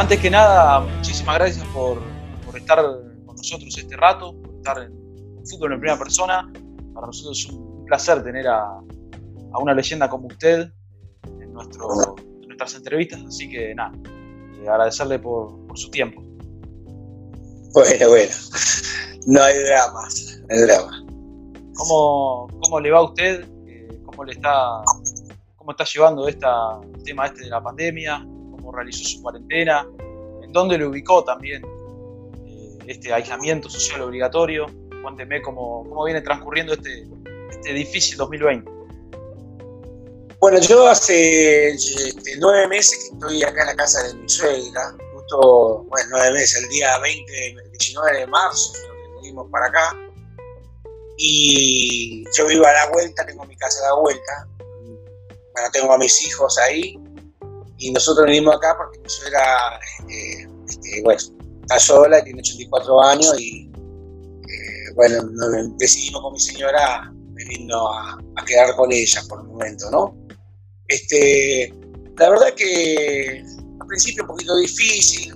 antes que nada, muchísimas gracias por, estar con nosotros este rato, por estar en, fútbol en primera persona. Para nosotros es un placer tener a, una leyenda como usted en, nuestro, nuestras entrevistas, así que nada, eh, agradecerle por, su tiempo. Bueno, bueno, no hay dramas, no hay drama. ¿Cómo, ¿Cómo, le va a usted? Eh, ¿Cómo le está, cómo está llevando esta, el tema este de la pandemia? Realizó su cuarentena, en dónde lo ubicó también eh, este aislamiento social obligatorio. Cuénteme cómo, cómo viene transcurriendo este, este difícil 2020. Bueno, yo hace este, nueve meses que estoy acá en la casa de mi suegra, justo, bueno, nueve meses, el día 20, 19 de marzo, que venimos para acá. Y yo vivo a la vuelta, tengo mi casa a la vuelta. Bueno, tengo a mis hijos ahí y nosotros venimos acá porque mi suegra, eh, este, bueno, está sola, tiene 84 años y, eh, bueno, decidimos con mi señora venirnos a, a, quedar con ella por el momento, ¿no? Este, la verdad que al principio un poquito difícil,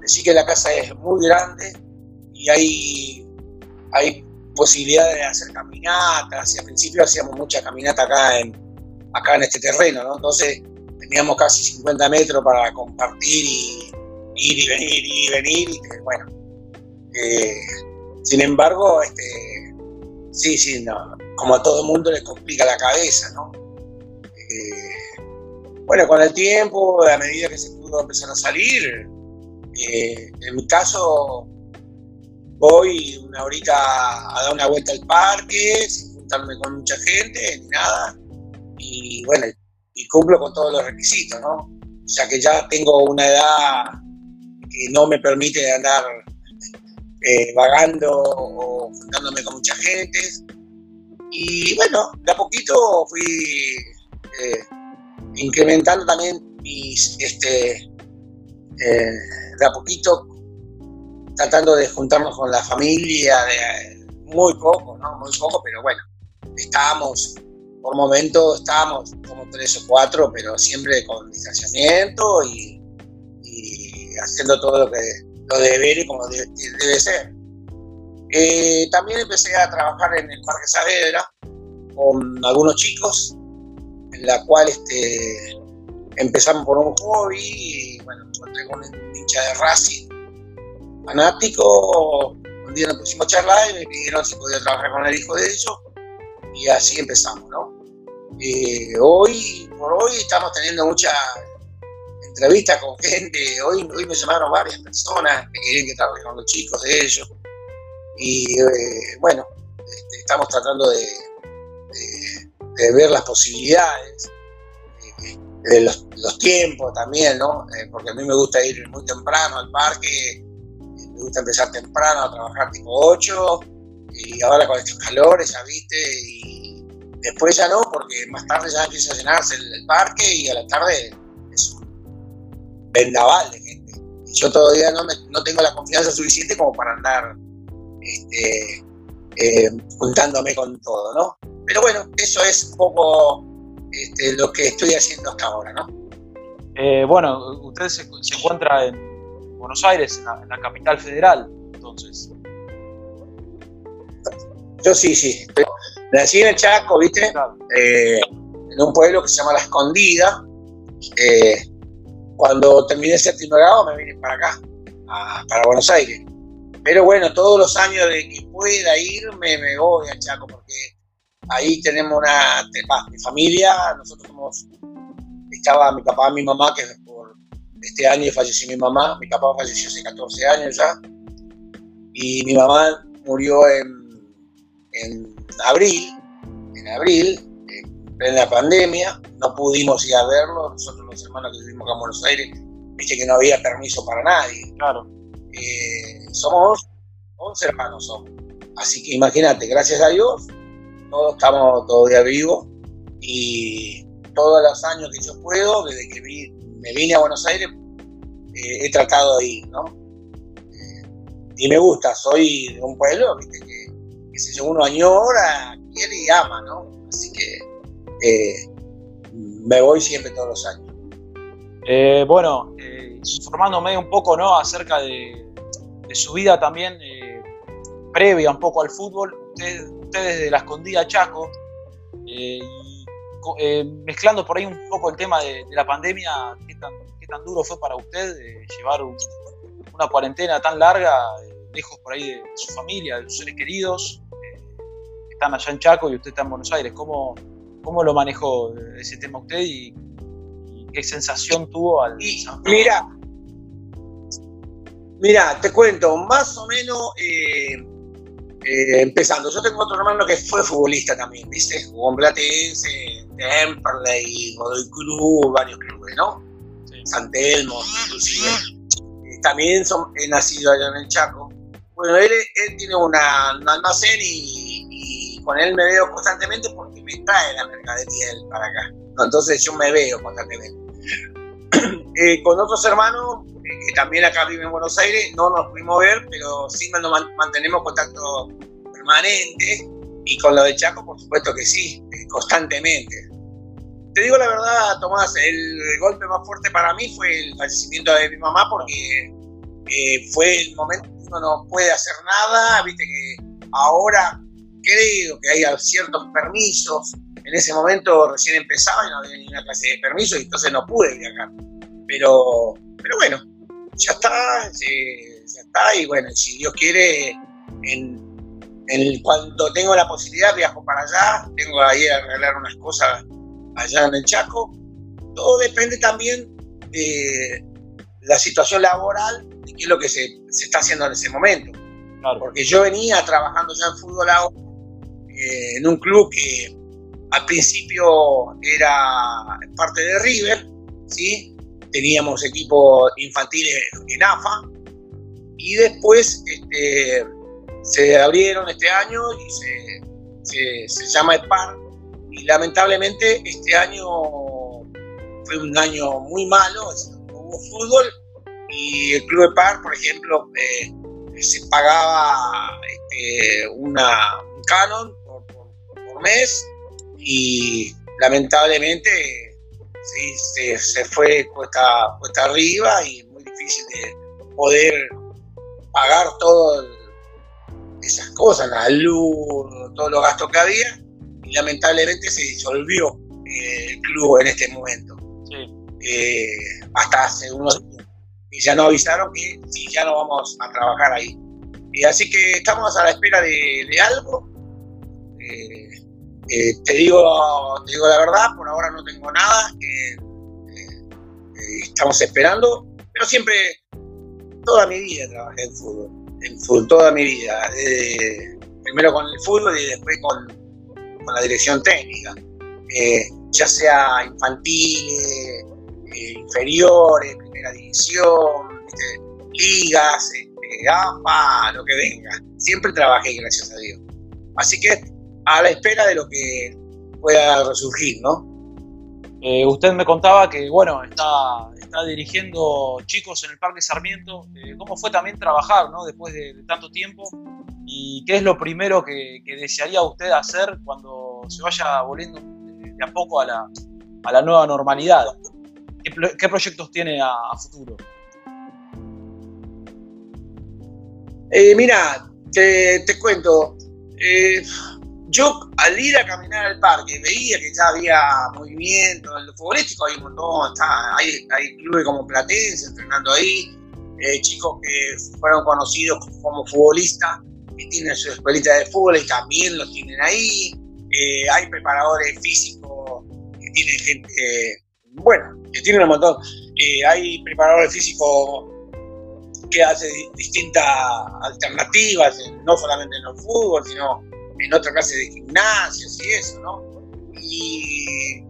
decir que la casa es muy grande y hay, hay posibilidades de hacer caminatas, y al principio hacíamos mucha caminata acá en, acá en este terreno, ¿no? Entonces, teníamos casi 50 metros para compartir y ir y venir, ir y venir. Y, bueno, eh, sin embargo, este, sí, sí, no, como a todo el mundo le complica la cabeza, ¿no? Eh, bueno, con el tiempo, a medida que se pudo empezar a salir, eh, en mi caso, voy una horita a dar una vuelta al parque, sin juntarme con mucha gente, ni nada. Y bueno, y cumplo con todos los requisitos, ¿no? O sea que ya tengo una edad que no me permite andar eh, vagando o juntándome con mucha gente. Y bueno, de a poquito fui eh, incrementando también mis, este, eh, de a poquito tratando de juntarnos con la familia, de, muy poco, ¿no? Muy poco, pero bueno, estábamos por momento estábamos como tres o cuatro, pero siempre con distanciamiento y, haciendo todo lo que lo deber como debe, ser. Eh, también empecé a trabajar en el Parque Saavedra con algunos chicos, en la cual este, empezamos por un hobby y bueno, encontré con un hincha de Racing fanático. Un día nos pusimos a charlar y me pidieron si podía trabajar con el hijo de ellos y así empezamos, ¿no? Eh, hoy, por hoy, estamos teniendo muchas entrevistas con gente. Hoy, me llamaron varias personas que querían que trabaje con los chicos de ellos. Y eh, bueno, este, estamos tratando de, ver las posibilidades, eh, de los, tiempos también, ¿no? porque a mí me gusta ir muy temprano al parque, me gusta empezar temprano a trabajar tipo 8, y ahora con estos calores, ya viste, y Después ya no, porque más tarde ya empieza a llenarse el, parque y a la tarde es un vendaval de gente. Y yo todavía no, no tengo la confianza suficiente como para andar este, eh, juntándome con todo, ¿no? Pero bueno, eso es un poco este, lo que estoy haciendo hasta ahora, ¿no? Eh, bueno, usted se, encuentra en Buenos Aires, en la, en la, capital federal, entonces. Yo sí, sí. Nací en el Chaco, ¿viste? Eh, en un pueblo que se llama La Escondida. Eh, cuando terminé el séptimo grado me vine para acá, para Buenos Aires. Pero bueno, todos los años de que pueda irme, me voy a Chaco, porque ahí tenemos una. mi familia, nosotros somos. Estaba mi papá, mi mamá, que por este año falleció mi mamá. Mi papá falleció hace 14 años ya. Y mi mamá murió en, en abril, en abril, en la pandemia, no pudimos ir a verlo, nosotros los hermanos que vivimos acá en Buenos Aires, viste que no había permiso para nadie. Claro. Eh, somos 11 hermanos somos. Así que imagínate, gracias a Dios, todos estamos todavía vivos y todos los años que yo puedo, desde que me vine a Buenos Aires, eh, he tratado de ir, ¿no? Eh, y me gusta, soy de un pueblo, viste que que sé uno añora, quiere y ama, ¿no? Así que eh, me voy siempre todos los años. Eh, bueno, eh, informándome un poco ¿no? acerca de, su vida también eh, previa un poco al fútbol, usted, desde la escondida Chaco, y, mezclando por ahí un poco el tema de, la pandemia, ¿qué tan, qué duro fue para usted llevar una cuarentena tan larga, lejos por ahí de, su familia, de sus seres queridos, que están allá en Chaco y usted está en Buenos Aires? ¿Cómo, cómo lo manejó ese tema usted y qué sensación tuvo al... mira, mira, te cuento, más o menos eh, eh, empezando. Yo tengo otro hermano que fue futbolista también, ¿viste? Jugó en Platense, Temperley, Godoy Cruz, varios clubes, ¿no? Sí. San Telmo, inclusive. Eh, también son, he nacido allá en el Chaco. Bueno, él, él tiene una, un almacén y, y, con él me veo constantemente porque me trae la mercadería él para acá. Entonces yo me veo constantemente. Eh, con otros hermanos eh, que también acá viven en Buenos Aires, no nos pudimos ver, pero sí nos mantenemos contacto permanente. Y con lo de Chaco, por supuesto que sí, eh, constantemente. Te digo la verdad, Tomás, el golpe más fuerte para mí fue el fallecimiento de mi mamá porque fue el momento que uno no puede hacer nada, viste que ahora creo que hay ciertos permisos en ese momento recién empezaba y no había ninguna clase de permiso y entonces no pude viajar. Pero, pero bueno, ya está, ya está y bueno, si Dios quiere, en, cuando tengo la posibilidad viajo para allá, tengo ahí a arreglar unas cosas allá en el Chaco. Todo depende también de la situación laboral, de qué es lo que se, se está haciendo en ese momento. Porque yo venía trabajando ya en fútbol ahora, eh, en un club que al principio era parte de River, ¿sí? teníamos equipos infantiles en AFA y después este, se abrieron este año y se, se, llama EPAR y lamentablemente este año fue un año muy malo, no hubo fútbol. Y el Club EPAR, por ejemplo, eh, se pagaba este, una, un canon por, mes y lamentablemente sí, se, fue cuesta, cuesta arriba y muy difícil de poder pagar todas esas cosas, la luz, todos los gastos que había y lamentablemente se disolvió eh, el club en este momento. Eh, hasta hace unos días. Y ya nos avisaron que sí, ya no vamos a trabajar ahí. Y así que estamos a la espera de, algo. Eh, te, digo, digo la verdad, por ahora no tengo nada, eh, eh, estamos esperando, pero siempre, toda mi vida trabajé en fútbol, en fútbol, toda mi vida, primero con el fútbol y después con, con la dirección técnica, ya sea infantiles, inferiores, primera división, ligas, este, AFA, lo que venga, siempre trabajé, gracias a Dios. Así que a la espera de lo que pueda resurgir, ¿no? Eh, usted me contaba que, bueno, está, está dirigiendo chicos en el Parque Sarmiento. Eh, ¿Cómo fue también trabajar, ¿no? Después de, tanto tiempo. ¿Y qué es lo primero que, desearía usted hacer cuando se vaya volviendo de, a poco a la, a la nueva normalidad? ¿Qué, proyectos tiene a, futuro? Eh, mira, te, te cuento yo al ir a caminar al parque veía que ya había movimiento, en lo futbolístico hay un montón, hay, hay, clubes como Platense entrenando ahí, eh, chicos que fueron conocidos como futbolistas y tienen su escuelita de fútbol y también los tienen ahí, eh, hay preparadores físicos que tienen gente, bueno, que tienen un montón, eh, hay preparadores físicos que hacen distintas alternativas, no solamente en el fútbol, sino en otra clase de gimnasios y eso, ¿no? Y,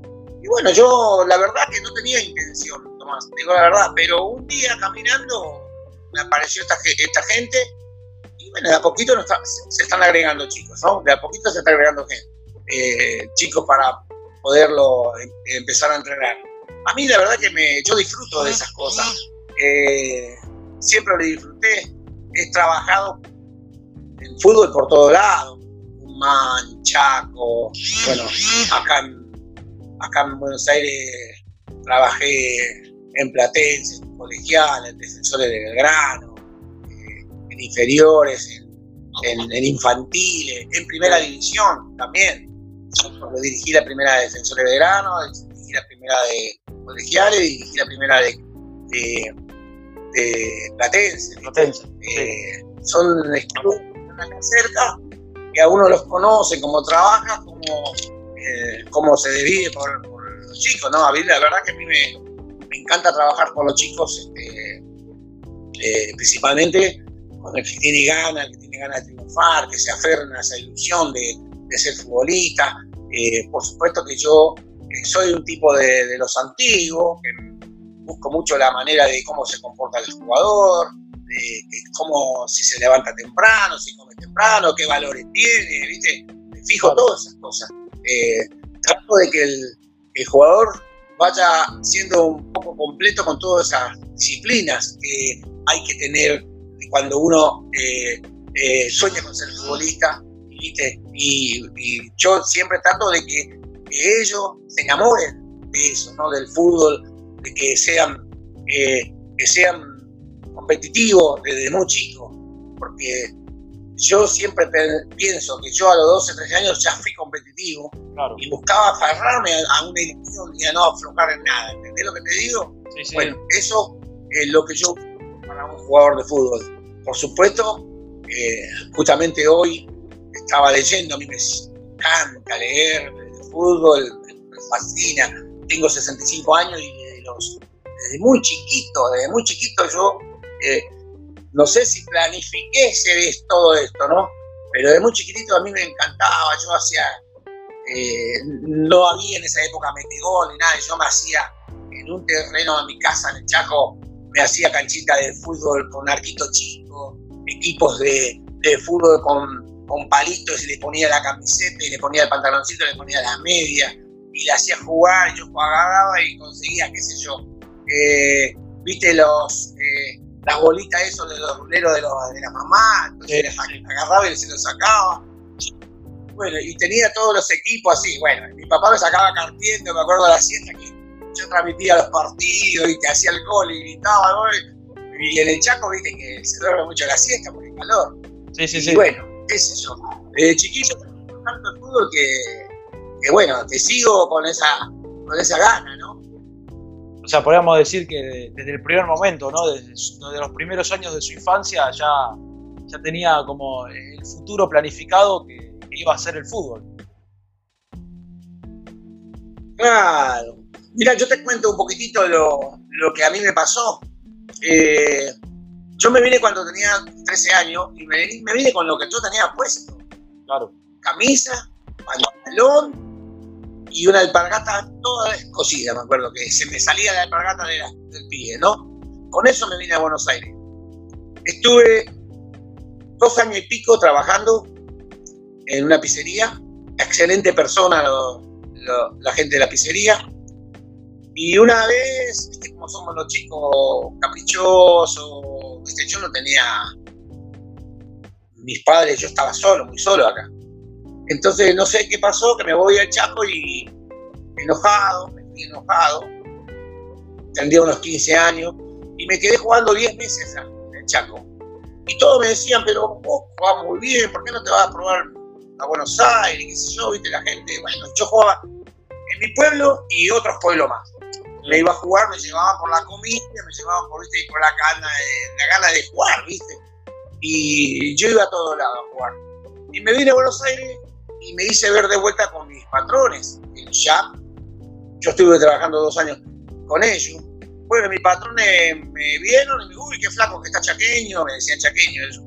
bueno, yo la verdad que no tenía intención, Tomás, digo la verdad, pero un día caminando me apareció esta, esta gente y bueno, de a poquito se están agregando chicos, ¿no? De a poquito se está agregando gente, eh, chicos para poderlo em, empezar a entrenar. A mí la verdad que me, yo disfruto de esas cosas, eh, siempre lo disfruté, he trabajado en fútbol por todo lado, Chaco, bueno, acá en, acá en Buenos Aires trabajé en Platense, en Colegial, en Defensores de Belgrano, eh, en inferiores, en, en, infantiles, en primera división también. Yo dirigí la primera de Defensores de Belgrano, dirigí la primera de Colegiales, dirigí la primera de, de, de Platense. Platense eh, son clubes que están cerca, que a uno los conoce, cómo trabaja, cómo, eh, cómo se divide por, por, los chicos, ¿no? A mí la verdad que a mí me, me encanta trabajar con los chicos, este, eh, principalmente con el que tiene ganas, el que tiene ganas de triunfar, que se aferran a esa ilusión de, de ser futbolista. Eh, por supuesto que yo eh, soy un tipo de, de, los antiguos, que busco mucho la manera de cómo se comporta el jugador, de, cómo si se levanta temprano, si come temprano, qué valores tiene, ¿viste? Me fijo todas esas cosas. Eh, trato de que el, el, jugador vaya siendo un poco completo con todas esas disciplinas que hay que tener cuando uno eh, eh, sueña con ser futbolista. ¿viste? Y, y, yo siempre trato de que, que, ellos se enamoren de eso, ¿no? del fútbol, de que sean, eh, que sean competitivos desde muy chicos, porque yo siempre pienso que yo a los 12, 13 años ya fui competitivo claro. y buscaba aferrarme a, una ilusión y a no aflojar en nada. ¿Entendés lo que te digo? Sí, sí. Bueno, eso es lo que yo para un jugador de fútbol. Por supuesto, eh, justamente hoy estaba leyendo, a mí me encanta leer el fútbol, me fascina. Tengo 65 años y desde, los, desde muy chiquito, desde muy chiquito yo eh, no sé si planifiqué ese, todo esto, ¿no? Pero de muy chiquitito a mí me encantaba, yo hacía, eh, no había en esa época metegol ni nada, yo me hacía en un terreno de mi casa en el Chaco, me hacía canchita de fútbol con arquito chico, equipos de, fútbol con, palitos y le ponía la camiseta y le ponía el pantaloncito, le ponía la media y le hacía jugar, yo agarraba y conseguía, qué sé yo, eh, viste los... las bolitas eso de los ruleros de, los, de la mamá, entonces sí. agarraba y se los sacaba. Bueno, y tenía todos los equipos así, bueno, mi papá me sacaba cartiendo, me acuerdo de la siesta que yo transmitía los partidos y te hacía el gol y gritaba gol. Y en el Chaco, viste que se duerme mucho la siesta por el calor. Sí, sí, y sí. bueno, sé yo. Desde chiquito tanto el fútbol que, que, bueno, te sigo con esa, con esa gana, ¿no? O sea, podríamos decir que desde el primer momento, ¿no? Desde, desde, los primeros años de su infancia ya, ya tenía como el futuro planificado que, que iba a ser el fútbol. Claro. Mira, yo te cuento un poquitito lo, lo que a mí me pasó. Eh, yo me vine cuando tenía 13 años y me, me, vine con lo que yo tenía puesto. Claro. Camisa, pantalón y una alpargata toda descosida, me acuerdo que se me salía la alpargata del pie, ¿no? Con eso me vine a Buenos Aires. Estuve dos años y pico trabajando en una pizzería. Excelente persona lo, lo, la gente de la pizzería. Y una vez, ¿viste cómo somos los chicos caprichosos? ¿viste? Yo no tenía mis padres, yo estaba solo, muy solo acá. Entonces no sé qué pasó, que me voy al Chaco y enojado, me fui enojado. Tendría unos 15 años y me quedé jugando 10 meses en el Chaco. Y todos me decían, pero vos jugás muy bien, ¿por qué no te vas a probar a Buenos Aires? ¿Qué sé yo? ¿Viste? La gente, bueno, yo jugaba en mi pueblo y otros pueblos más me iba a jugar, me llevaban por la comida, me llevaban por, ¿viste? por la, gana de, la gana de jugar, ¿viste? Y yo iba a todos lados a jugar. Y me vine a Buenos Aires y me hice ver de vuelta con mis patrones, el SHAP. Yo estuve trabajando dos años con ellos. Bueno, mis patrones me vieron y me uy, qué flaco que está chaqueño, me decían chaqueño eso.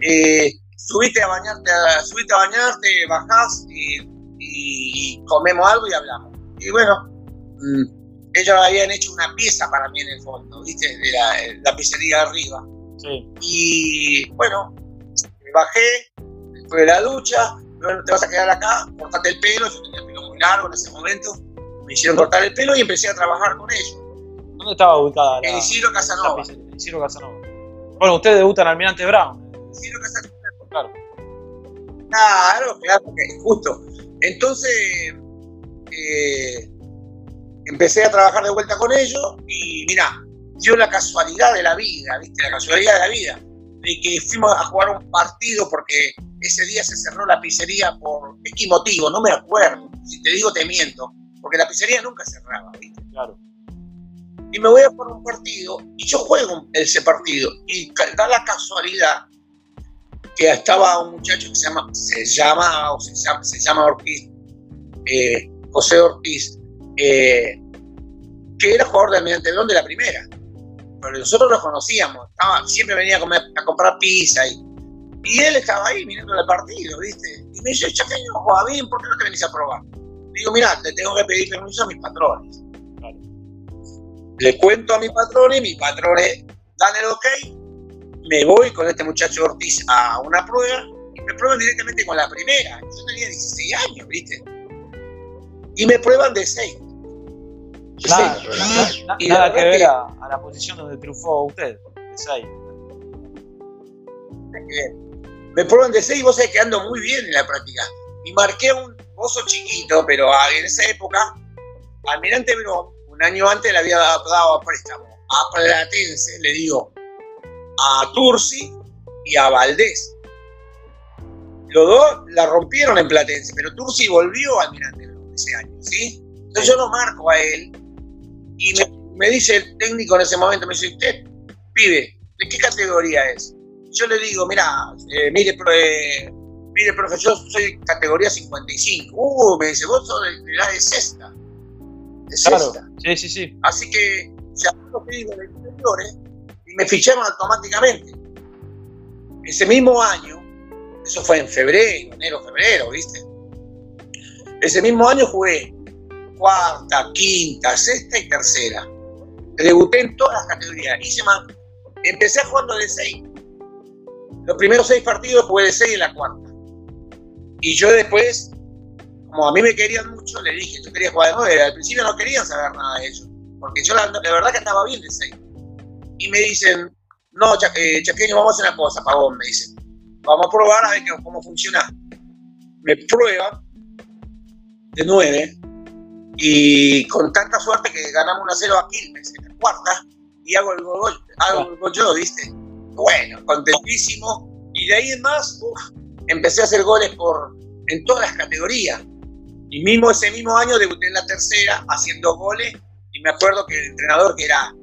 Eh, subiste a bañarte, subiste a bañarte, bajás y, y, comemos algo y hablamos. Y bueno, mmm, ellos habían hecho una pieza para mí en el fondo, ¿viste? De la, la pizzería arriba. Sí. Y bueno, bajé, después de la ducha, bueno, te vas a quedar acá, cortate el pelo, yo tenía el pelo muy largo en ese momento, me hicieron cortar el pelo y empecé a trabajar con ellos. ¿Dónde estaba ubicada la En Isidro Casanova. En Isidro Casanova. Bueno, ustedes debutan Almirante Brown. Isidro Casanova. Claro. Claro, claro, justo. Entonces, eh, empecé a trabajar de vuelta con ellos y mira, dio la casualidad de la vida, ¿viste? La casualidad de la vida, de que fuimos a jugar un partido porque ese día se cerró la pizzería por X motivo, no me acuerdo. Si te digo, te miento, porque la pizzería nunca cerraba, ¿viste? Claro. Y me voy a jugar un partido y yo juego ese partido y da la casualidad que estaba un muchacho que se llama, se llama, o se llama, se llama Ortiz, eh, José Ortiz, eh, que era jugador de Almirante León de la primera. Pero nosotros lo conocíamos, siempre venía a, comer, a comprar pizza y, y, él estaba ahí mirando el partido, ¿viste? Y me dice, Chaqueño, juega bien, ¿por qué no te venís a probar? Digo, mira, te tengo que pedir permiso a mis patrones. Le cuento a mis patrones, mis patrones dan el ok, me voy con este muchacho Ortiz a una prueba y me prueban directamente con la primera. Yo tenía 16 años, ¿viste? Y me prueban de 6. Claro, nada que ver a, la posición donde triunfó usted, de 6. Me prueban de 6 y vos sabés que ando muy bien en la práctica. Y marqué un pozo chiquito, pero en esa época, Almirante Verón, un año antes le había dado a préstamo a Platense, le digo, a Tursi y a Valdés. Los dos la rompieron en Platense, pero Tursi volvió a Almirante ese año, ¿sí? Entonces yo lo marco a él y me, dice el técnico en ese momento, me dice, usted, pibe, ¿de qué categoría es? Yo le digo, mira, eh, mire, eh, mire, profe, yo soy categoría 55. Uh, me dice, vos sos de, la de sexta. De sexta. Sí, sí, sí. Así que llamé a los pibes de inferiores y me ficharon automáticamente. Ese mismo año, eso fue en febrero, enero, febrero, ¿viste? Ese mismo año jugué cuarta, quinta, sexta y tercera. Debuté en todas las categorías. Hice más. Empecé jugando de seis. Los primeros seis partidos jugué de seis en la cuarta. Y yo después, como a mí me querían mucho, le dije, yo quería jugar de nueve. Al principio no querían saber nada de eso. Porque yo la, verdad que estaba bien de seis. Y me dicen, no, eh, Chaqueño, vamos a hacer una cosa, Pagón, me dicen. Vamos a probar a ver cómo funciona. Me prueban de 9 y con tanta suerte que ganamos 1 0 a Quilmes en la cuarta y hago el gol, hago el gol yo, ¿viste? Bueno, contentísimo. Y de ahí en más, empecé a hacer goles por, en todas las categorías. Y mismo ese mismo año debuté en la tercera haciendo goles. Y me acuerdo que el entrenador que era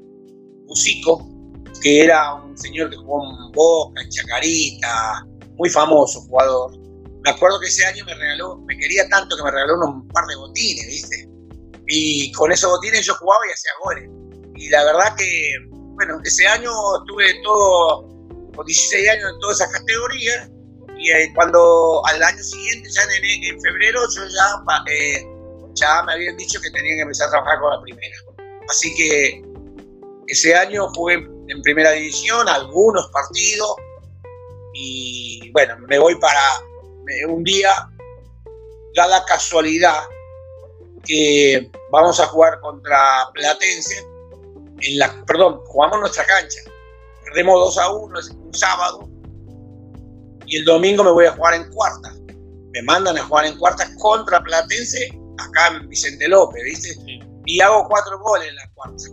Busico, que era un señor que jugó en Boca, en Chacarita, muy famoso jugador, me acuerdo que ese año me regaló, me quería tanto que me regaló un par de botines, ¿viste? Y con esos botines yo jugaba y hacía goles. Y la verdad que, bueno, ese año estuve todo, con 16 años en todas esas categorías. Y eh, cuando al año siguiente, ya en, febrero, yo ya, eh, me habían dicho que tenía que empezar a trabajar con la primera. Así que ese año jugué en primera división, algunos partidos. Y bueno, me voy para, un día da la casualidad que vamos a jugar contra Platense, en la, perdón, jugamos nuestra cancha, perdemos 2 a 1, es un sábado, y el domingo me voy a jugar en cuarta. Me mandan a jugar en cuarta contra Platense, acá en Vicente López, ¿viste? Y hago cuatro goles en la cuarta.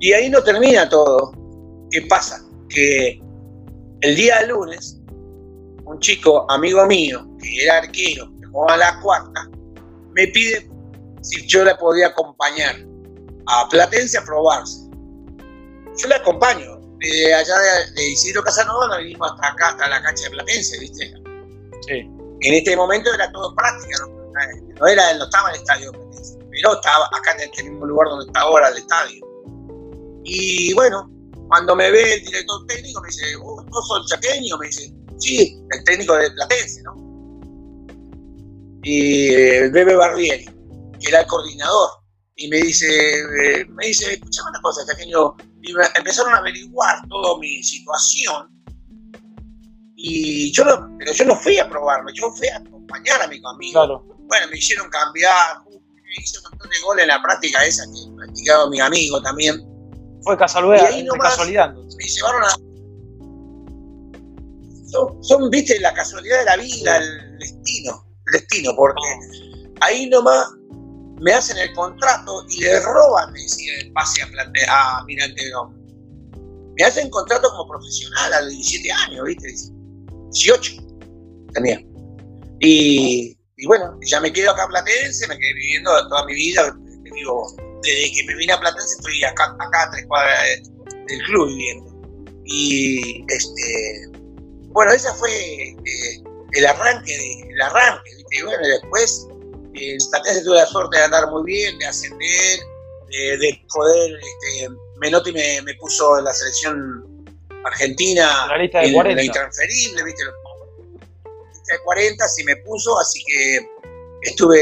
Y ahí no termina todo. ¿Qué pasa? Que el día de lunes un chico amigo mío, que era arquero, que jugaba la cuarta, me pide si yo le podía acompañar a Platense a probarse. Yo le acompaño. De allá de, Isidro Casanova nos vinimos hasta acá, hasta la cancha de Platense, ¿viste? Sí. En este momento era todo práctica, no, era, no estaba el estadio Platense, pero estaba acá en este mismo lugar donde está ahora el estadio. Y bueno, cuando me ve el director técnico, me dice, oh, ¿no sos chaqueño? Me dice, Sí, el técnico de Platense, ¿no? Y el Bebe Barbieri, que era el coordinador, y me dice, eh, me dice, escuchame una cosa, pequeño, y empezaron a averiguar toda mi situación, y yo no, pero yo no fui a probarme, yo fui a acompañar a mi amigo. Bueno, me hicieron cambiar, me hice un montón de goles en la práctica esa que practicaba mi amigo también. Fue casualidad, y ahí casualidad. Me llevaron a, son, viste, la casualidad de la vida, el destino, el destino, porque ahí nomás me hacen el contrato y le roban, el pase a, plante, a Mirante Me hacen contrato como profesional a los 17 años, ¿viste? 18 tenía. Y, y bueno, ya me quedo acá a Platense, me quedé viviendo toda mi vida, vivo, desde que me vine a Platense estoy acá, acá a tres cuadras del club viviendo. Y este, bueno, ese fue eh, el arranque, el arranque, ¿viste? Y bueno, después en Platense tuve la suerte de andar muy bien, de ascender, de, poder, este, Menotti me, me puso en la selección argentina, la lista de 40. la intransferible, ¿viste? de 40 sí me puso, así que estuve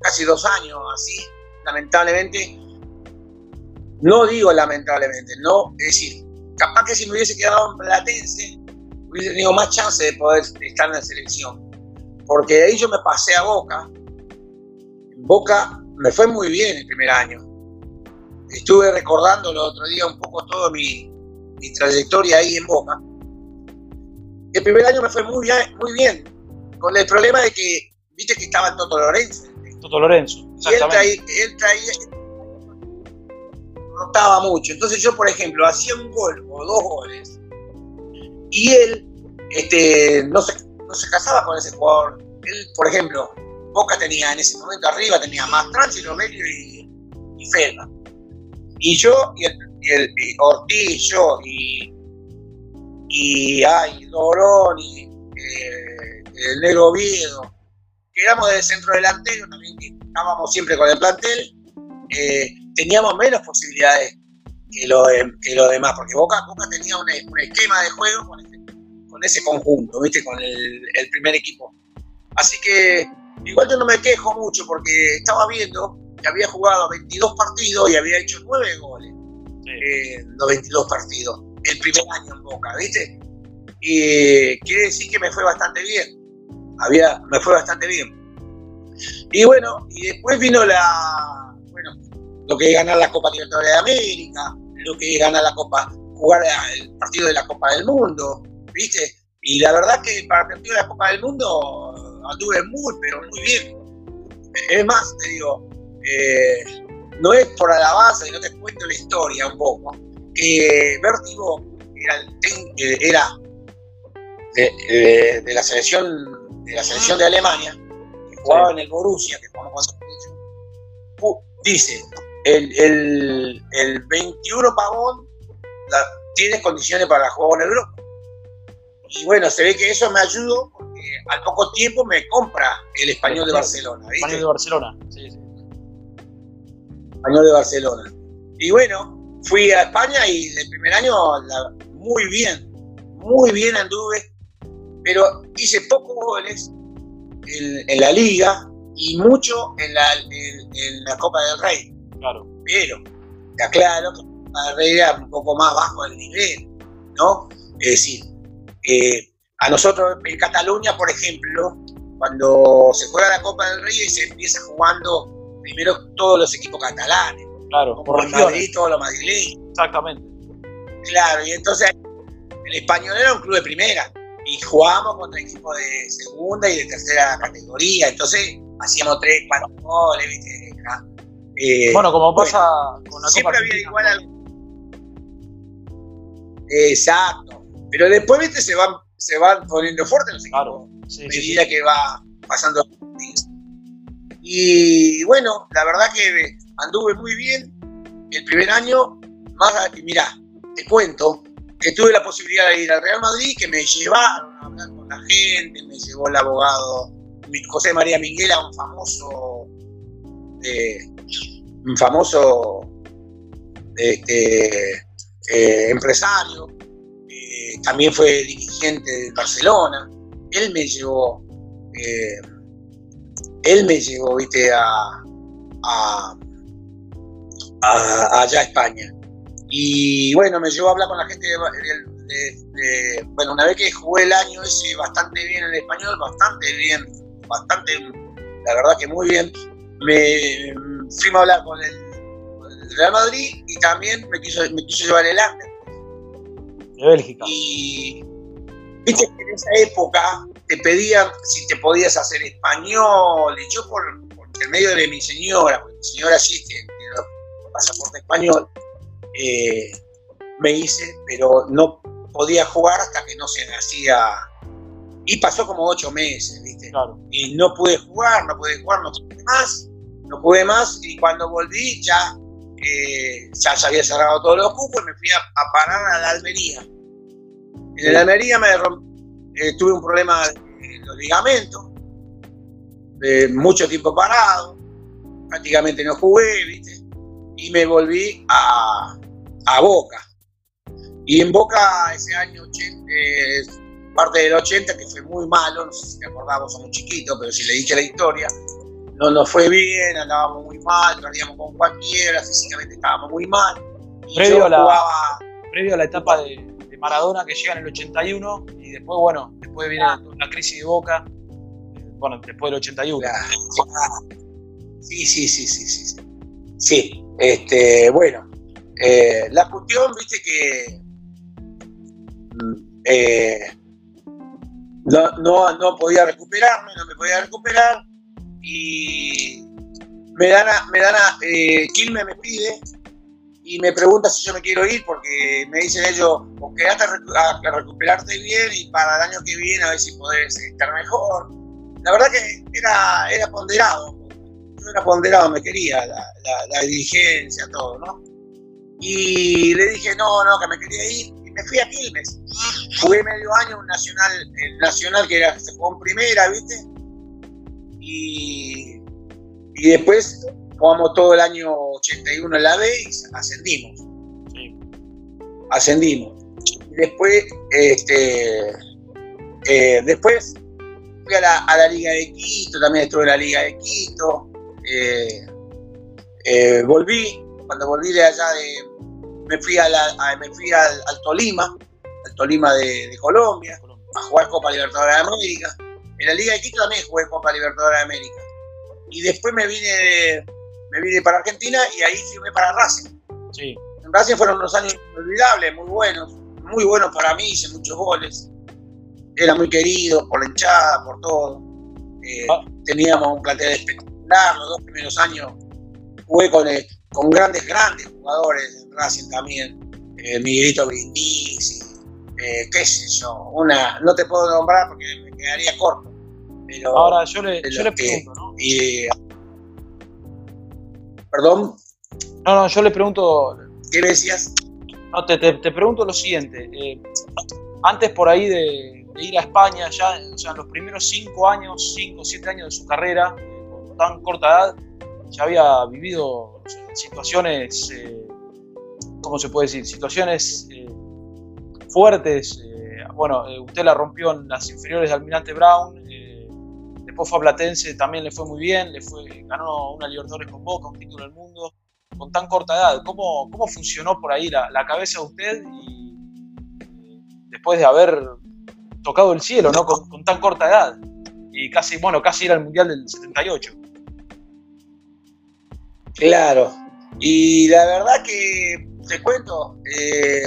casi dos años así, lamentablemente. No digo lamentablemente, no, es decir, capaz que si me hubiese quedado en Platense, hubiese tenido más chance de poder estar en la selección. Porque de ahí yo me pasé a Boca. Boca me fue muy bien el primer año. Estuve recordando el otro día un poco toda mi, mi trayectoria ahí en Boca el primer año me fue muy bien, muy bien, con el problema de que, viste que estaba Toto Lorenzo. Toto Lorenzo, Y él traía, él traía, rotaba mucho. Entonces yo, por ejemplo, hacía un gol o dos goles y él este, no, se, no se casaba con ese jugador. Él, por ejemplo, Boca tenía en ese momento arriba, tenía más Transi, Romelio y, y. Y yo, y, el, y, el, y Ortiz, yo y y hay Dorón y eh, el Negro Viedo, que éramos de centro delantero, también estábamos siempre con el plantel, eh, teníamos menos posibilidades que lo, que lo demás, porque Boca, Boca tenía un, esquema de juego con, ese conjunto, ¿viste? con el, primer equipo. Así que igual yo no me quejo mucho porque estaba viendo que había jugado 22 partidos y había hecho 9 goles en los 22 partidos el primer año en Boca, ¿viste? Y quiere decir que me fue bastante bien. Había, me fue bastante bien. Y bueno, y después vino la, bueno, lo que es ganar la Copa Libertadores de América, lo que es ganar la Copa, jugar el partido de la Copa del Mundo, ¿viste? Y la verdad que para el partido de la Copa del Mundo anduve muy, pero muy bien. Es más, te digo, eh, no es por alabanza, no te cuento la historia un poco que Vértigo era, de, la selección de la selección de Alemania, que jugaba en el Borussia, que jugaba con dice, el, el, 21 pavón tienes condiciones para jugar en Europa. Y bueno, se ve que eso me ayudó porque al poco tiempo me compra el español de Barcelona. Español de Barcelona, sí, sí. Español de Barcelona. Y bueno, fui a España y el primer año muy bien, muy bien anduve, pero hice pocos goles en, la liga y mucho en la, en, la, Copa del Rey. Claro. Pero, está claro que la Copa del Rey era un poco más bajo el nivel, ¿no? Es decir, eh, a nosotros en Cataluña, por ejemplo, cuando se juega la Copa del Rey se empieza jugando primero todos los equipos catalanes Claro, por el Madrid, todo lo madrileño. Exactamente. Claro, y entonces el español era un club de primera y jugábamos contra equipos de segunda y de tercera categoría, entonces hacíamos tres, cuatro goles, ¿viste? Eh, bueno, como pasa con la Siempre había igual algo. Exacto. Pero después, viste, se van, se van poniendo los equipos. Claro. Sí, a medida que va pasando Y bueno, la verdad que anduve muy bien el primer año, más, mira, te cuento que tuve la posibilidad de ir al Real Madrid, que me llevaron a hablar con la gente, me llevó el abogado José María Minguela, un famoso, eh, un famoso este, eh, empresario, eh, también fue dirigente de Barcelona, él me llevó, él me llevó, viste, a allá a España. Y bueno, me llevó a hablar con la gente de, bueno, una vez que jugué el año ese bastante bien en español, bastante bien, bastante, la verdad que muy bien, me fui a hablar con el, Real Madrid y también me quiso, llevar el Ángel. De Bélgica. Y viste que en esa época te pedían si te podías hacer español, y yo por, intermedio de mi señora, porque mi señora sí tiene, pasaporte español, eh, me hice, pero no podía jugar hasta que no se hacía. Y pasó como ocho meses, ¿viste? Y no pude jugar, no pude jugar, no pude más, no pude más. Y cuando volví ya, ya se había cerrado todos los cupos y me fui a, parar a la Almería. En la Almería me eh, tuve un problema en los ligamentos, mucho tiempo parado, prácticamente no jugué, ¿viste? Y me volví a, a Boca. Y en Boca ese año, eh, parte del 80, que fue muy malo, no sé si te acordamos, somos chiquitos, pero si le dije la historia, no nos fue bien, andábamos muy mal, perdíamos con cualquiera, físicamente estábamos muy mal. previo, a la, previo a la etapa de, Maradona que llega en el 81 y después, bueno, después viene la, crisis de Boca, bueno, después del 81. Sí, sí, sí, sí, sí. Sí, este, bueno, eh, la cuestión, viste que eh, no, no, no, podía recuperarme, no me podía recuperar y me dan a, me dan a, eh, me pide y me pregunta si yo me quiero ir porque me dicen ellos, o a, recuperarte bien y para el año que viene a ver si podés estar mejor. La verdad que era, era ponderado, yo era ponderado, me quería, la, la dirigencia, todo, ¿no? Y le dije, no, no, que me quería ir me fui a Quilmes. Jugué medio año un nacional, el nacional que era, se jugó en primera, ¿viste? Y, y después jugamos todo el año 81 en la B y ascendimos. Ascendimos. Y después, este, eh, después fui a la, a la, Liga de Quito, también estuve en la Liga de Quito. Eh, eh, volví, cuando volví de allá de, me fui, a me fui al, Tolima, al Tolima de, Colombia, a jugar Copa Libertadores de América. En la Liga de Quito también jugué Copa Libertadores de América. Y después me vine, me vine para Argentina y ahí firmé para Racing. Sí. En Racing fueron unos años inolvidables, muy buenos, muy buenos para mí, hice muchos goles. Era muy querido por la hinchada, por todo. Eh, ah. Teníamos un plantel espectacular, los dos primeros años jugué con, el, con grandes, grandes jugadores en Racing también, eh, Miguelito Brindisi, eh, qué sé yo, una, no te puedo nombrar porque me quedaría corto. Pero Ahora yo le, yo le pregunto, ¿no? ¿Perdón? No, no, yo le pregunto. ¿Qué decías? No, te, te, pregunto lo siguiente. Eh, antes por ahí de, ir a España, ya, o sea, en los primeros cinco años, cinco o siete años de su carrera, con tan corta edad, ya había vivido situaciones, eh, ¿cómo se puede decir? Situaciones eh, fuertes. Bueno, usted la rompió en las inferiores de Almirante Brown, después fue a Platense, también le fue muy bien, le fue, ganó una Libertadores con Boca, un título del mundo, con tan corta edad. ¿Cómo, cómo funcionó por ahí la, cabeza de usted y, después de haber tocado el cielo, ¿no? Con, tan corta edad. Y casi, bueno, casi era el Mundial del 78. Claro. Y la verdad que, te cuento, eh,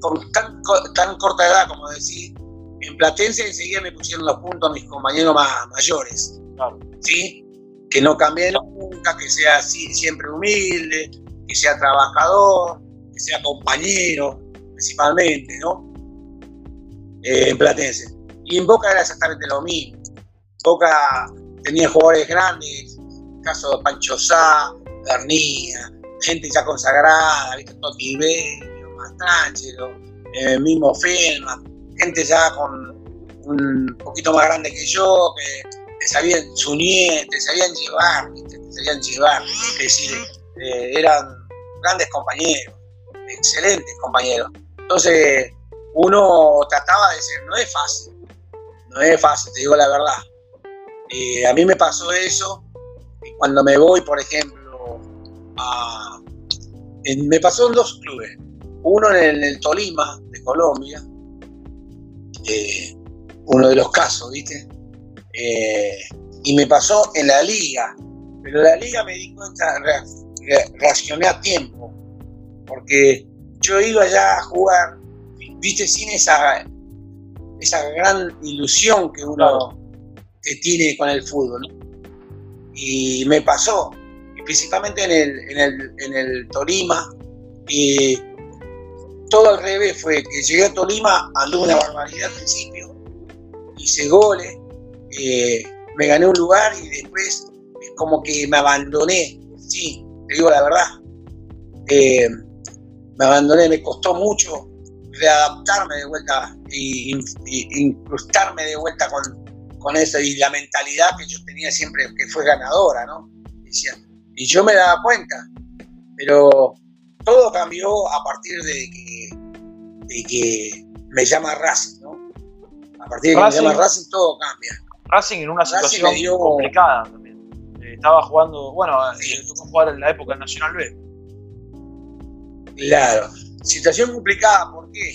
con tan, corta edad, como decir, en Platense enseguida me pusieron los puntos mis compañeros más mayores. ¿Sí? Que no cambie nunca, que sea así, siempre humilde, que sea trabajador, que sea compañero, principalmente, ¿no? Eh, en Platense. Y en Boca era exactamente lo mismo. Boca tenía jugadores grandes, caso de Pancho Sá, Garnía, gente ya consagrada, ¿viste? Toti Bello, Mastrangelo, el mismo Felma, gente ya con un poquito más grande que yo, que te sabían su te sabían llevar, ¿viste? te sabían llevar, es decir, eh, eran grandes compañeros, excelentes compañeros. Entonces, uno trataba de ser, no es fácil, no es fácil, te digo la verdad. Eh, a mí me pasó eso cuando me voy, por ejemplo, a, me pasó en dos clubes. Uno en el, Tolima, de Colombia, eh, uno de los casos, ¿viste? Eh, y me pasó en la liga, pero la liga me di cuenta, reaccioné a tiempo, porque yo iba ya a jugar, viste, sin esa, esa gran ilusión que uno que tiene con el fútbol. Y me pasó, principalmente en el, en el, en el Tolima, y todo al revés fue que llegué a Tolima, anduve una barbaridad al principio, hice goles, eh, me gané un lugar y después es como que me abandoné, sí, te digo la verdad. Eh, me abandoné, me costó mucho readaptarme de vuelta y, incrustarme de vuelta con, con eso y la mentalidad que yo tenía siempre que fue ganadora, ¿no? y yo me daba cuenta, pero todo cambió a partir de que, de que me llama Racing, ¿no? A partir de que me llama Racing todo cambia. Racing en una situación complicada también. Eh, estaba jugando, bueno, eh, tocó jugar en la época del Nacional B. Claro, situación complicada, ¿por qué?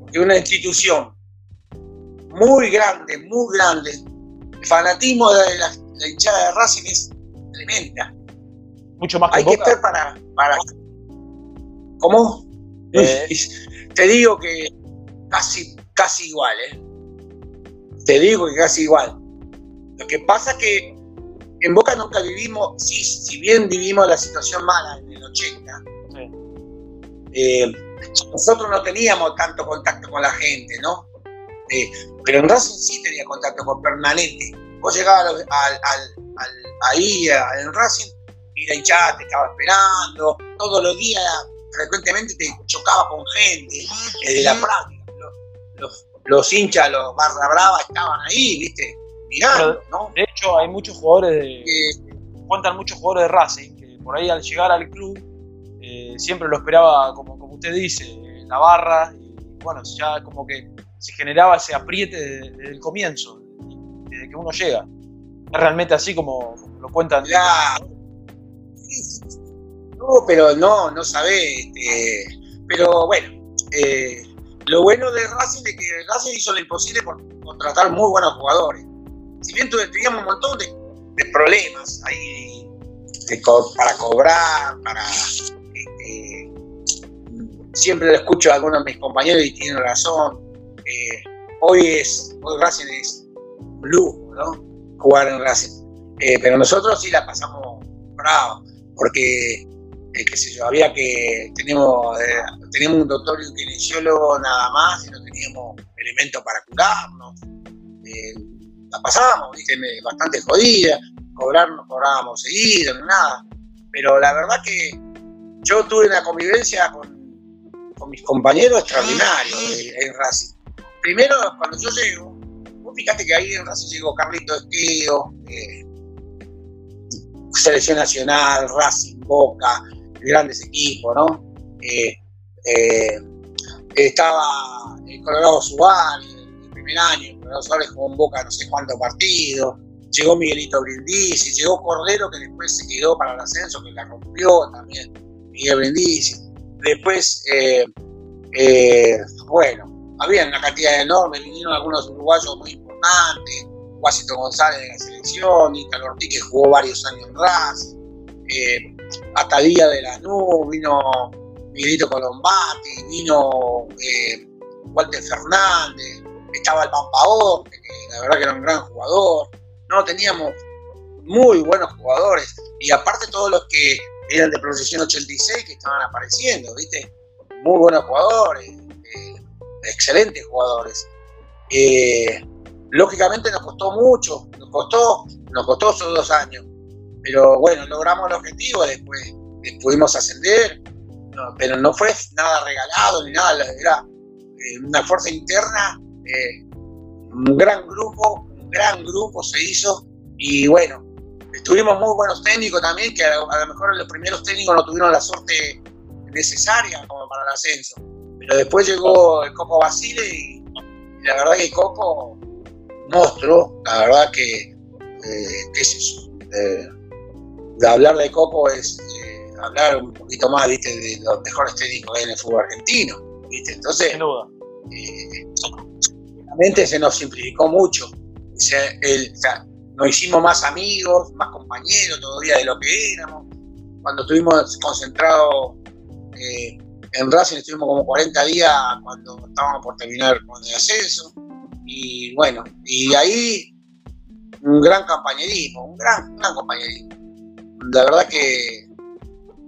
Porque una institución muy grande, muy grande, el fanatismo de la, hinchada de Racing es tremenda. Mucho más que Hay que estar para, para. ¿Cómo? Eh. Te digo que casi, casi igual, ¿eh? Te digo que casi igual. Lo que pasa es que en Boca nunca vivimos, sí, si bien vivimos la situación mala en el 80, eh, nosotros no teníamos tanto contacto con la gente, ¿no? Eh, pero en Racing sí tenía contacto con permanente. Vos llegabas ahí en Racing y la hinchada te estaba esperando, todos los días frecuentemente te chocaba con gente eh, de la práctica. Los, hinchas, los barra brava estaban ahí, ¿viste? Mirando, ¿no? De hecho, hay muchos jugadores de. cuentan muchos jugadores de Racing que por ahí al llegar al club eh, siempre lo esperaba, como, como usted dice, la barra, y bueno, ya como que se generaba ese apriete desde, el comienzo, desde que uno llega. Es realmente así como, lo cuentan. Pero no, no sabe. Este, pero bueno, eh, lo bueno de Racing es que Racing hizo lo imposible por contratar muy buenos jugadores. Si bien teníamos un montón de, problemas ahí para cobrar, para siempre lo escucho a algunos de mis compañeros y tienen razón. Eh, hoy es, hoy Racing es blue, ¿no? Jugar en Racing. Eh, pero nosotros sí la pasamos bravo, porque, eh, qué sé yo, había que, teníamos, teníamos un doctor y un kinesiólogo nada más y no teníamos elementos para curarnos. la pasábamos, ¿viste? bastante jodida, cobrar no cobrábamos seguido, nada. Pero la verdad que yo tuve una convivencia con con mis compañeros extraordinarios en Racing. Primero, cuando yo llego, vos fíjate que ahí en Racing llegó Carlito Esqueo, eh, Selección Nacional, Racing, Boca, grandes equipos, ¿no? Eh, eh, estaba el Colorado Subal, el primer año, el Colorado Subal jugó en Boca no sé cuántos partidos, llegó Miguelito Brindisi, llegó Cordero que después se quedó para el ascenso, que la rompió también, Miguel Brindisi Después, eh, eh, bueno, había una cantidad enorme, vinieron algunos uruguayos muy importantes, Guasito González de la selección, Ítalo Ortiz que jugó varios años en RAS, eh, hasta Día de la Nube, vino Miguelito Colombati, vino Walter Fernández, estaba el Pampaor, que la verdad que era un gran jugador, no, teníamos muy buenos jugadores, y aparte todos los que eran de Procesión 86 que estaban apareciendo, ¿viste? Muy buenos jugadores, eh, excelentes jugadores. Eh, lógicamente nos costó mucho, nos costó, nos costó esos dos años, pero bueno, logramos el objetivo, después, pudimos ascender, pero no fue nada regalado ni nada, era eh, una fuerza interna, un gran grupo, un gran grupo se hizo y bueno, Tuvimos muy buenos técnicos también, que a, lo mejor los primeros técnicos no tuvieron la suerte necesaria como para el ascenso. Pero después llegó el Coco Basile y, la verdad que Coco, monstruo, la verdad que, eh, qué. De hablar de Coco es eh, hablar un poquito más, viste, de los mejores técnicos en el fútbol argentino, viste. Entonces, Sin duda. Eh, se nos simplificó mucho. el, nos hicimos más amigos, más compañeros todavía de lo que éramos. Cuando estuvimos concentrados eh, en Racing, estuvimos como 40 días cuando estábamos por terminar con el ascenso. Y bueno, y ahí un gran compañerismo, un gran, gran compañerismo. La verdad que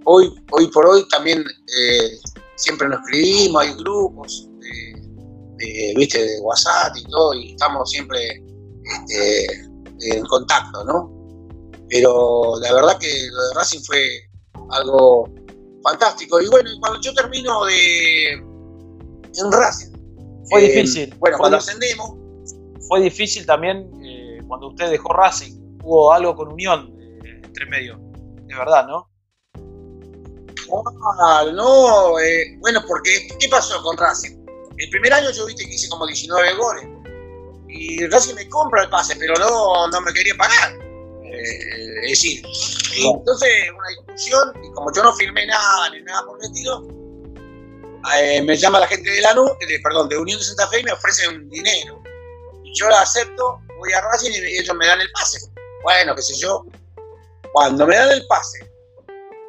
hoy, hoy por hoy también eh, siempre nos escribimos, hay grupos de, ¿viste? de WhatsApp y todo, y estamos siempre este, en contacto, ¿no? Pero la verdad que lo de Racing fue algo fantástico. Y bueno, cuando yo termino de en Racing. Fue eh, difícil. Bueno, cuando ascendemos. Fue difícil también eh, cuando usted dejó Racing. Hubo algo con Unión eh, entre medio. De verdad, ¿no? Ah, no, bueno, porque ¿qué pasó con Racing? El primer año yo viste que hice como 19 goles. Y Racing me compra el pase, pero no, no me quería pagar. es decir, entonces una discusión, y como yo no firmé nada ni nada por el estilo, eh, me llama la gente de la de, perdón, de Unión de Santa Fe y me ofrecen dinero. Y yo la acepto, voy a Racing y ellos me dan el pase. Bueno, qué sé yo. Cuando me dan el pase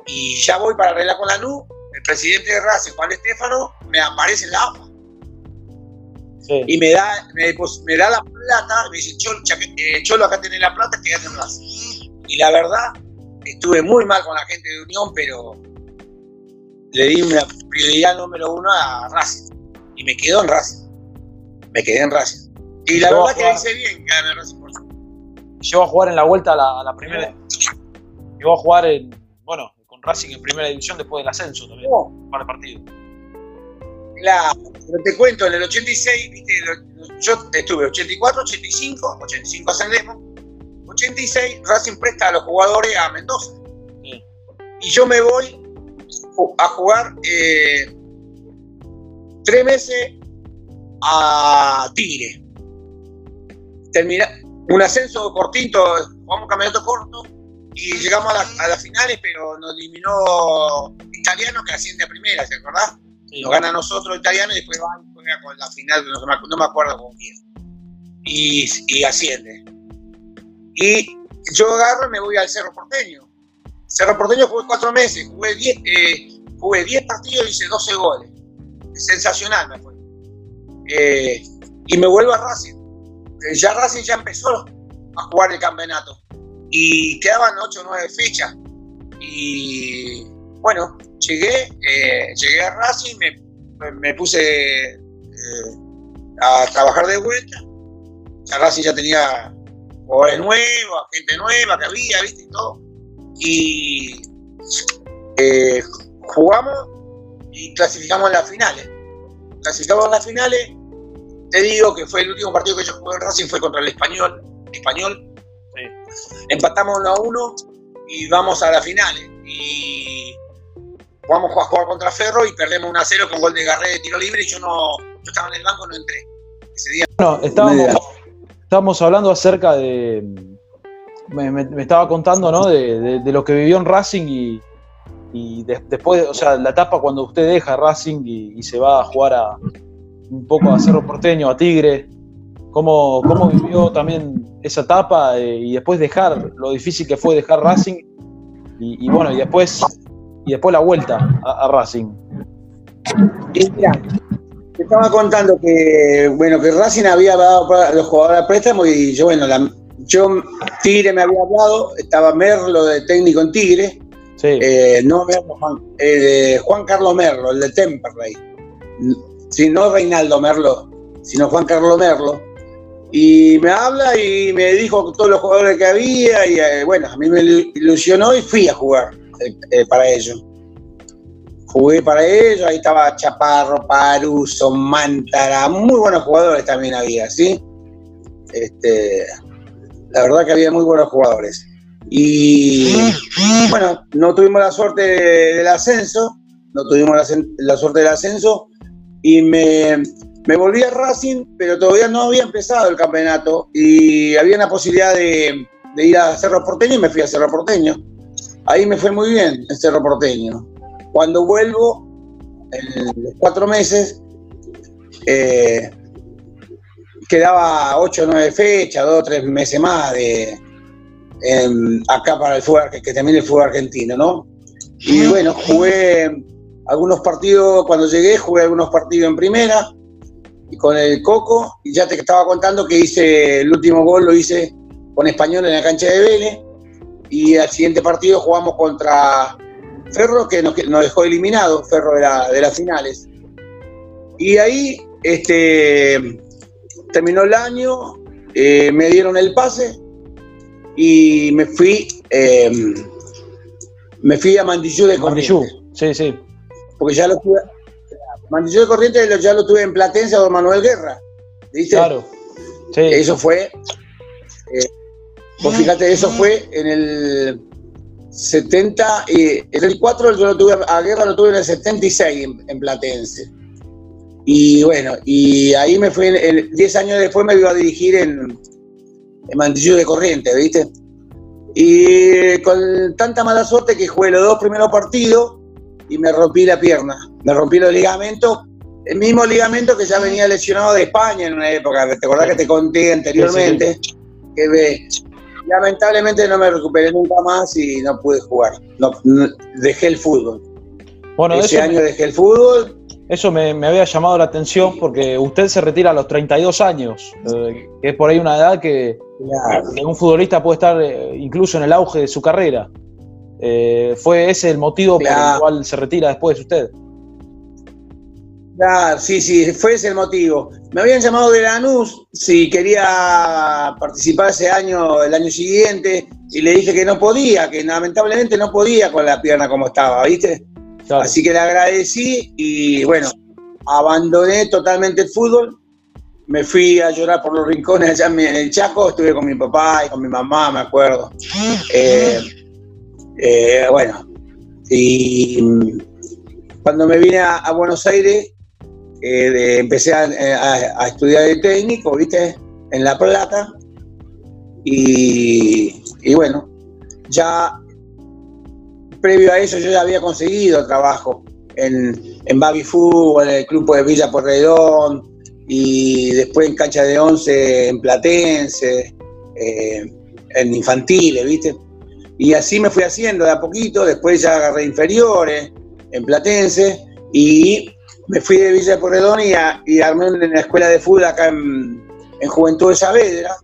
y ya voy para arreglar con la NU, el presidente de Racing, Juan Estefano, me aparece en la AFA. Y me da, me, pues, me, da la plata, me dice, Cholo, eh, Cholo acá tenés la plata, quédate en Racing. Y la verdad, estuve muy mal con la gente de Unión, pero le di una prioridad número uno a Racing. Y me quedó en Racing. Me quedé en Racing. Y la verdad que hice bien ganar Racing por Llegó a jugar en la vuelta a la, primera. Llegó a jugar en, bueno, con Racing en primera división después del ascenso también. Oh. Un par de partidos. Claro, pero te cuento, en el 86, viste, yo estuve 84, 85, 85 ascendemos, 86 Racing presta a los jugadores a Mendoza. Y yo me voy a jugar eh, tres meses a Tigre. Termina un ascenso cortito, jugamos un campeonato corto y llegamos a, las finales, pero nos eliminó Italiano que asciende a primera, ¿te acordás? Nos gana a nosotros Italiano y después va juega con la final, no, me acuerdo con quién. Y, y asciende. Y yo agarro y me voy al Cerro Porteño Cerro Porteño jugué cuatro meses, jugué 10 eh, partidos y hice 12 goles. Sensacional me fue. Eh, y me vuelvo a Racing. Eh, ya Racing ya empezó a jugar el campeonato. Y quedaban 8 o 9 fechas. Y bueno, llegué, llegué a Racing, me, me puse a trabajar de vuelta. Racing ya tenía jugadores nuevos, gente nueva que había, ¿viste? Y todo y eh, jugamos y clasificamos en las finales. Clasificamos en las finales, te digo que fue el último partido que yo jugué en Racing, fue contra el Español. Español. Empatamos 1 a 1 y vamos a las finales. Y vamos a jugar contra Ferro y perdemos 1 a 0 con gol de Garré de tiro libre y yo no yo estaba en el banco no entré. Ese día. Bueno, estábamos, estábamos hablando acerca de me, estaba contando ¿no? de, lo que vivió en Racing y, después, o sea, la etapa cuando usted deja Racing y, se va a jugar a, un poco a Cerro Porteño, a Tigre, cómo, cómo vivió también esa etapa eh, y después dejar, lo difícil que fue dejar Racing y, bueno, y después, y después la vuelta a, Racing. te estaba contando que, bueno, que Racing había dado para los jugadores a préstamo y yo, bueno, la, yo, Tigre me había hablado, estaba Merlo de técnico en Tigre. Eh, no Juan, eh, Juan Carlos Merlo, el de Temperley. Si no Reinaldo Merlo, sino Juan Carlos Merlo. Y me habla y me dijo todos los jugadores que había y eh, bueno, a mí me ilusionó y fui a jugar para ellos. Jugué para ellos, ahí estaba Chaparro, Paruso, Mantara, muy buenos jugadores también había, ¿sí? Este, la verdad que había muy buenos jugadores. Y bueno, no tuvimos la suerte del ascenso, no tuvimos la, suerte del ascenso y me, volví a Racing, pero todavía no había empezado el campeonato y había una posibilidad de, ir a Cerro Porteño y me fui a Cerro Porteño. Ahí me fue muy bien en Cerro Porteño. Cuando vuelvo, en los cuatro meses, eh, quedaba 8 o 9 fechas, 2 o 3 meses más de acá para el fútbol, que, termine el fútbol argentino, ¿no? Y bueno, jugué algunos partidos, cuando llegué, jugué algunos partidos en primera con el Coco, y ya te estaba contando que hice el último gol, lo hice con Español en la cancha de Vélez y al siguiente partido jugamos contra Ferro, que nos, dejó eliminado, Ferro de, las finales. Y ahí este, terminó el año, eh, me dieron el pase y me fui, em, me fui a Mandillú de Corrientes. sí, sí. Porque ya lo tuve, Mandillú de Corrientes ya lo tuve en Platense don Manuel Guerra. ¿Viste? Claro. Sí. Eso fue. Eh, pues fíjate, eso fue en el 70, y el 4 yo lo tuve, a Guerra lo tuve en el 76 en, Platense. Y bueno, y ahí me fui, 10 años después me iba a dirigir en, en Mantillo de Corriente, ¿viste? Y con tanta mala suerte que jugué los dos primeros partidos y me rompí la pierna. Me rompí los ligamentos, el mismo ligamento que ya venía lesionado de España en una época. ¿Te acordás que te conté anteriormente? Que lamentablemente no me recuperé nunca más y no pude jugar. No, dejé el fútbol. Bueno, Ese año dejé el fútbol eso me, había llamado la atención porque usted se retira a los 32 años, eh, que es por ahí una edad que, un futbolista puede estar eh, incluso en el auge de su carrera. Eh, ¿Fue ese el motivo por el cual se retira después usted? Claro, sí, sí, fue ese el motivo. Me habían llamado de Lanús si quería participar ese año, el año siguiente, y le dije que no podía, que lamentablemente no podía con la pierna como estaba, ¿viste? Así que le agradecí y bueno, abandoné totalmente el fútbol. Me fui a llorar por los rincones allá en el Chaco, estuve con mi papá y con mi mamá, me acuerdo. Eh, eh, bueno, y cuando me vine a, Buenos Aires, eh, empecé a, estudiar de técnico, ¿viste? En La Plata. Y, y bueno, ya previo a eso yo ya había conseguido trabajo en, en Baby Fútbol, en el club de Villa Porredón y después en cancha de once en Platense, eh, en infantiles, ¿viste? Y así me fui haciendo de a poquito, después ya agarré inferiores en Platense y me fui de Villa Porredón y, y armé en la escuela de fútbol acá en, en Juventud de Saavedra,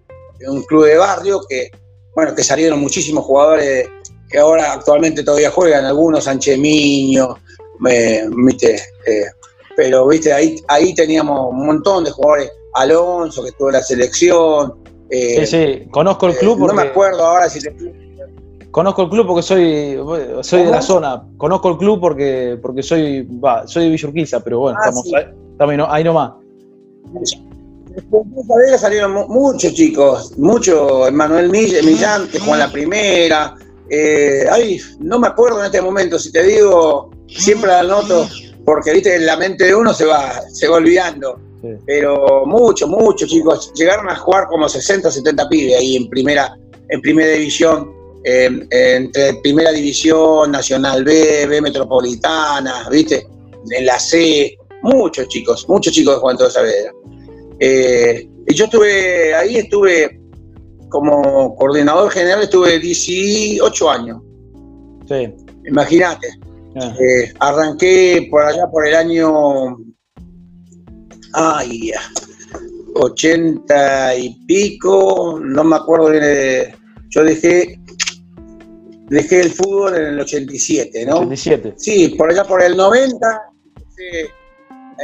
un club de barrio que, bueno, que salieron muchísimos jugadores que ahora actualmente todavía juegan, algunos Sanchemiño, eh, ¿viste? Eh, pero viste, ahí, ahí teníamos un montón de jugadores, Alonso, que estuvo en la selección. Eh, sí, sí, conozco el club porque... No me acuerdo ahora si te... Conozco el club porque soy, soy de la zona. Conozco el club porque, porque soy, va, soy de Villurquiza, pero bueno, ah, estamos, ahí, ahí nomás. Después salieron muchos chicos, mucho Manuel Millán, que jugó en la primera, eh, ay, no me acuerdo en este momento, si te digo, siempre la noto, porque viste, en la mente de uno se va, se va olvidando. Pero muchos, muchos chicos llegaron a jugar como 60, 70 pibes ahí en primera, en primera división, entre primera división, Nacional B, B Metropolitana, viste, en la C, muchos chicos, muchos chicos de Juan de Saavedra. Eh, y yo estuve ahí, estuve como coordinador general estuve 18 años. Sí. Imagínate. Ah. Eh, arranqué por allá por el año. Ay, 80 y pico, no me acuerdo bien. yo dejé dejé el fútbol en el 87, ¿no? 87. Sí, por allá por el 90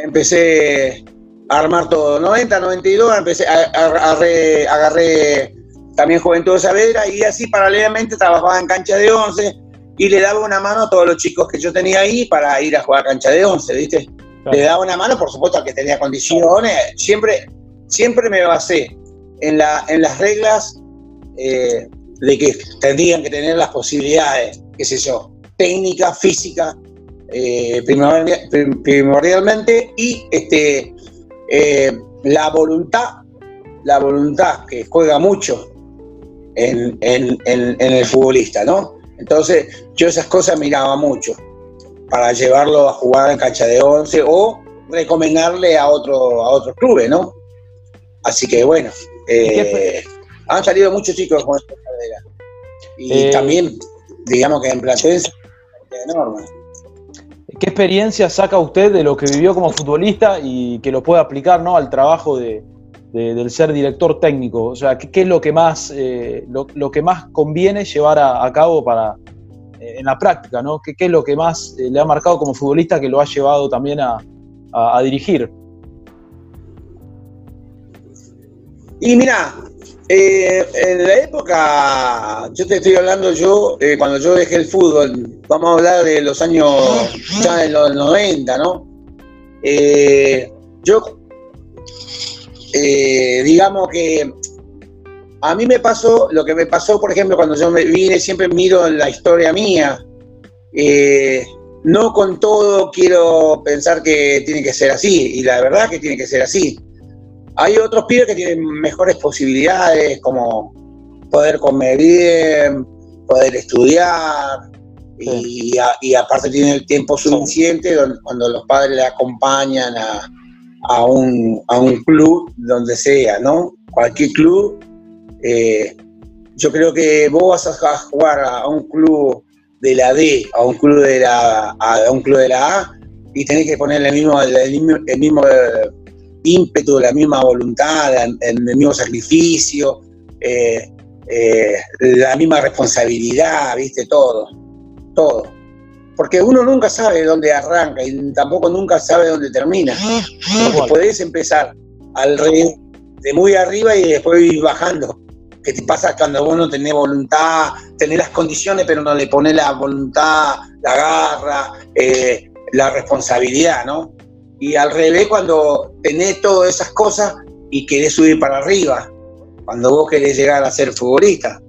empecé, a armar todo. 90, 92, empecé, agarré, agarré también Juventud de Saavedra, y así paralelamente trabajaba en cancha de 11 y le daba una mano a todos los chicos que yo tenía ahí para ir a jugar a cancha de 11, ¿viste? Le daba una mano, por supuesto, al que tenía condiciones. Siempre, siempre me basé en, la, en las reglas eh, de que tendrían que tener las posibilidades, qué sé yo, técnica, física, eh, primordialmente, y este, eh, la voluntad, la voluntad que juega mucho en, el futbolista, ¿no? Entonces yo esas cosas miraba mucho para llevarlo a jugar en cancha de 11 o recomendarle a, otro, a otros clubes, ¿no? Así que bueno, eh, han salido muchos chicos con carrera. Y eh, también, digamos que en Platense, enorme. ¿Qué experiencia saca usted de lo que vivió como futbolista y que lo puede aplicar ¿no? al trabajo de, del ser director técnico? O sea, ¿qué, es lo que más, eh, lo, que más conviene llevar a, cabo para, eh, en la práctica? ¿no? ¿Qué, es lo que más le ha marcado como futbolista que lo ha llevado también a, dirigir? Y mira, en la época, yo te estoy hablando yo, cuando yo dejé el fútbol, vamos a hablar de los años, ya de los 90, ¿no? yo eh, digamos que a mí me pasó lo que me pasó, por ejemplo, cuando yo me vine, siempre miro la historia mía. Eh, no con todo quiero pensar que tiene que ser así, y la verdad que tiene que ser así. Hay otros pibes que tienen mejores posibilidades, como poder comer bien, poder estudiar, y, aparte tienen el tiempo suficiente cuando los padres le acompañan a, a un, a un club donde sea, ¿no? Cualquier club. Eh, yo creo que vos vas a jugar a un club de la D, a un club de la a un club de la A y tenés que poner el mismo, el mismo, ímpetu, la misma voluntad, el, mismo sacrificio, eh, la misma responsabilidad, viste, todo, todo porque uno nunca sabe dónde arranca y tampoco nunca sabe dónde termina. Porque podés empezar al rey de muy arriba y después ir bajando. ¿Qué te pasa cuando vos no tenés voluntad, tenés las condiciones, pero no le pones la voluntad, la garra, eh, la responsabilidad, ¿no? Y al revés, cuando tenés todas esas cosas y querés subir para arriba, cuando vos querés llegar a ser futbolista.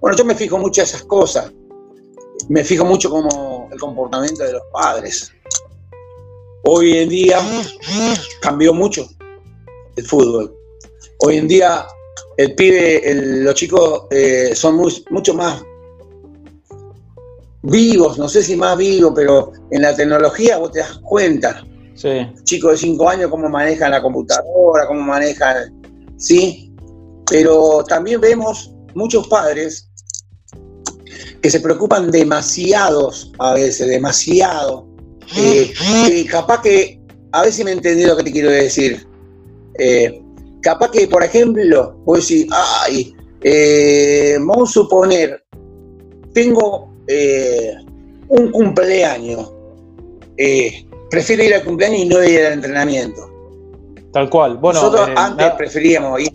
Bueno, yo me fijo mucho en esas cosas. Me fijo mucho como el comportamiento de los padres. Hoy en día cambió mucho el fútbol. Hoy en día el pibe, los chicos eh, son mucho más vivos, no sé si más vivos, pero en la tecnología vos te das cuenta. Sí. Chicos de 5 años, cómo manejan la computadora, cómo manejan, ¿sí? Pero también vemos muchos padres que se preocupan demasiados a veces, demasiado. Eh, capaz que, a ver si me entendí lo que te quiero decir. Eh, capaz que, por ejemplo, vos decir, ay, eh, vamos a suponer, tengo un cumpleaños, prefiero ir al cumpleaños y no ir al entrenamiento. Tal cual. Bueno, Nosotros antes preferíamos ir.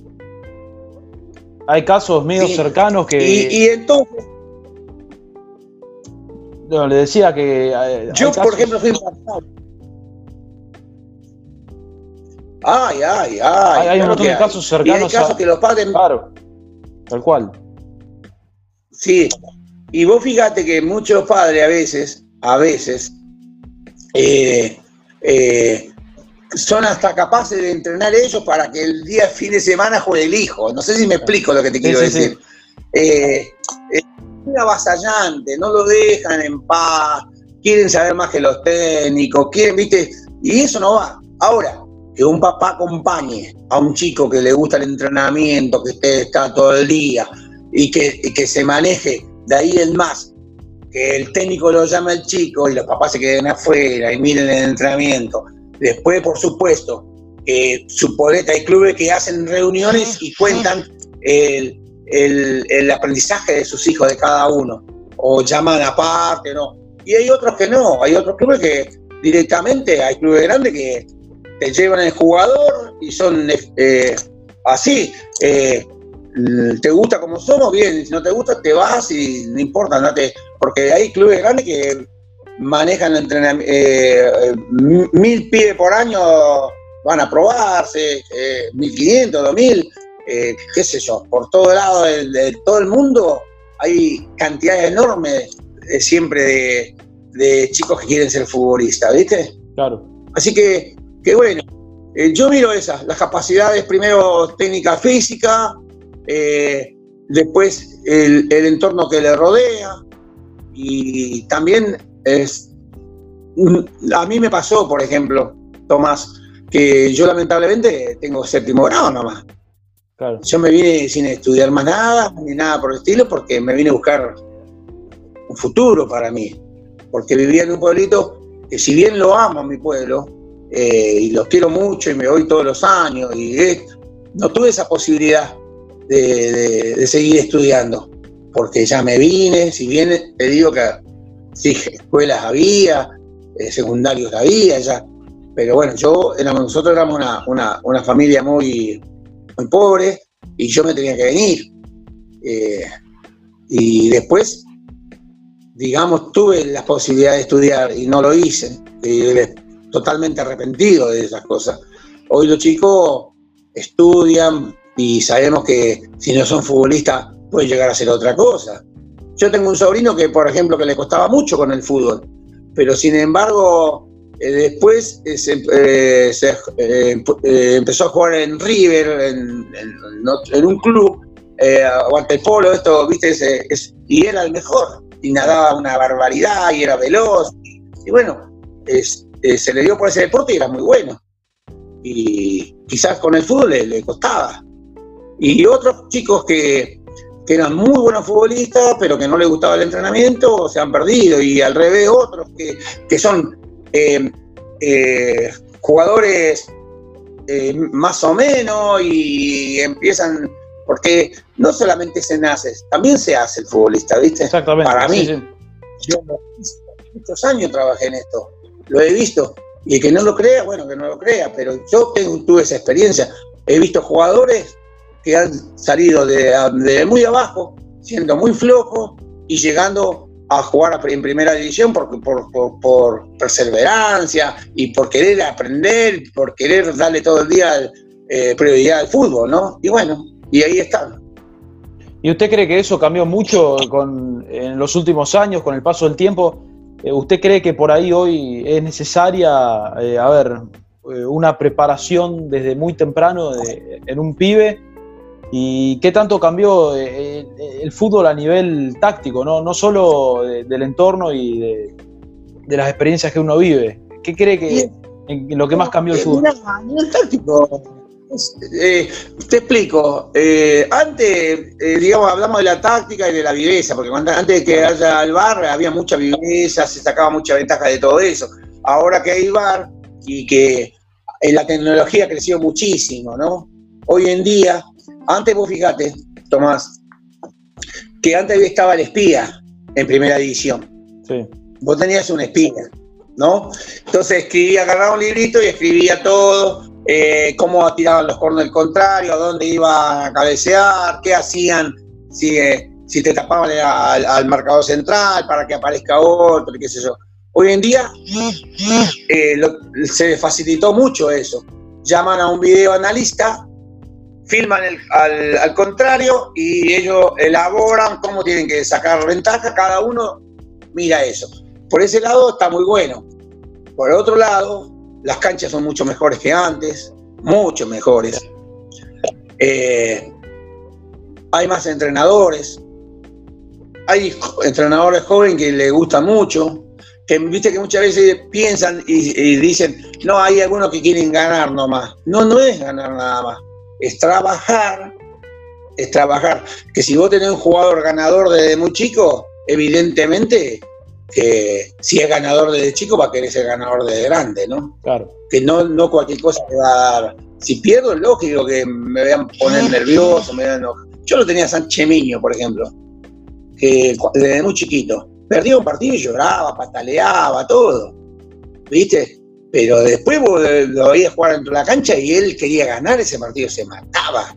Hay casos medio cercanos que. y entonces no, le decía que. Eh, Yo, por ejemplo, fui Ay, ay, ay. Hay, un montón de casos cercanos. hay casos que los padres. Claro, tal cual. Sí, y vos fíjate que muchos padres a veces, a veces, eh, eh, son hasta capaces de entrenar ellos para que el día fin de semana juegue el hijo. No sé si me explico lo que te quiero decir avasallante, no lo dejan en paz, quieren saber más que los técnicos, quieren, viste, y eso no va. Ahora, que un papá acompañe a un chico que le gusta el entrenamiento, que esté está todo el día y que, que se maneje de ahí en más, que el técnico lo llame al chico y los papás se queden afuera y miren el entrenamiento. Después, por supuesto, que suponete hay clubes que hacen reuniones y cuentan el, el, aprendizaje de sus hijos, de cada uno, o llaman aparte, ¿no? Y hay otros que no, hay otros clubes que directamente, hay clubes grandes que te llevan el jugador y son eh, así. Eh, te gusta como somos, bien, si no te gusta, te vas y no importa, no porque hay clubes grandes que manejan entrenamiento, eh, mil pibes por año van a probarse, mil quinientos, dos mil, eh, qué sé yo, por todo lado de, todo el mundo hay cantidades enormes eh, siempre de, chicos que quieren ser futbolistas, ¿viste? Claro. Así que, que bueno, eh, yo miro esas, las capacidades, primero técnica física, después el, el, entorno que le rodea y también es, a mí me pasó, por ejemplo, Tomás, que yo lamentablemente tengo séptimo grado nomás. Yo me vine sin estudiar más nada, ni nada por el estilo, porque me vine a buscar un futuro para mí. Porque vivía en un pueblito que si bien lo amo a mi pueblo, eh, y los quiero mucho y me voy todos los años, y no tuve esa posibilidad de, seguir estudiando, porque ya me vine, si bien te digo que sí, escuelas había, eh, secundarios había ya, pero bueno, yo éramos, nosotros éramos una, familia muy, muy pobre y yo me tenía que venir. Eh, y después, digamos, tuve la posibilidad de estudiar y no lo hice. totalmente arrepentido de esas cosas. Hoy los chicos estudian y sabemos que si no son futbolistas pueden llegar a ser otra cosa. Yo tengo un sobrino que, por ejemplo, que le costaba mucho con el fútbol, pero sin embargo eh, después eh, eh, empezó a jugar en River, en, un club, eh, polo esto, viste, y era el mejor, y nadaba una barbaridad, y era veloz, y, bueno, se le dio por ese deporte y era muy bueno. Y quizás con el fútbol le, costaba. Y otros chicos que, eran muy buenos futbolistas, pero que no les gustaba el entrenamiento, se han perdido. Y al revés, otros que, que son eh, eh, jugadores eh, más o menos y empiezan, porque no solamente se nace, también se hace el futbolista, ¿viste? Exactamente. Para mí, yo muchos años trabajé en esto, lo he visto, y que no lo crea, bueno, que no lo crea, pero yo tuve esa experiencia. He visto jugadores que han salido de, muy abajo, siendo muy flojos y llegando a jugar en primera división por, por, perseverancia y por querer aprender, por querer darle todo el día eh, prioridad al fútbol, ¿no? Y bueno, y ahí están. ¿Y usted cree que eso cambió mucho con, en los últimos años, con el paso del tiempo? Eh, ¿Usted cree que por ahí hoy es necesaria, eh, a ver, una preparación desde muy temprano en un pibe ¿Y qué tanto cambió eh, eh, el fútbol a nivel táctico, no, no solo del entorno y de, las experiencias que uno vive? ¿Qué cree que en lo que más cambió el fútbol? a nivel táctico, eh, te explico. antes, digamos, hablamos de la táctica y de la viveza, porque antes de que haya el bar había mucha viveza, se sacaba mucha ventaja de todo eso. Ahora que hay bar y que la tecnología creció muchísimo, ¿no? Hoy en día antes vos fíjate, Tomás, que antes estaba el espía en primera división. Sí. Vos tenías un espía, ¿no? Entonces escribía, agarraba un librito y escribía todo, eh, cómo tiraban los cornos del contrario, a dónde iba a cabecear, qué hacían, si, eh, si te tapaban al, marcador central para que aparezca otro, qué sé yo. Hoy en día eh, se facilitó mucho eso. Llaman a un video filman al, contrario y ellos elaboran cómo tienen que sacar ventaja, cada uno mira eso. Por ese lado está muy bueno. Por otro lado, las canchas son mucho mejores que antes, mucho mejores. Eh, hay más entrenadores, hay entrenadores jóvenes que les gusta mucho, que viste que muchas veces piensan y, y, dicen, no, hay algunos que quieren ganar nomás. No, no es ganar nada más es trabajar, es trabajar. Que si vos tenés un jugador ganador desde muy chico, evidentemente que si es ganador desde chico va a querer ser ganador desde grande, ¿no? Claro. Que no, no cualquier cosa te va a dar. Si pierdo, es lógico que me vean poner nervioso, me vean Yo lo tenía Sánchez Miño, por ejemplo, que desde muy chiquito. Perdía un partido y lloraba, pataleaba, todo. ¿Viste? Pero después vos lo veías jugar dentro de la cancha y él quería ganar ese partido, se mataba.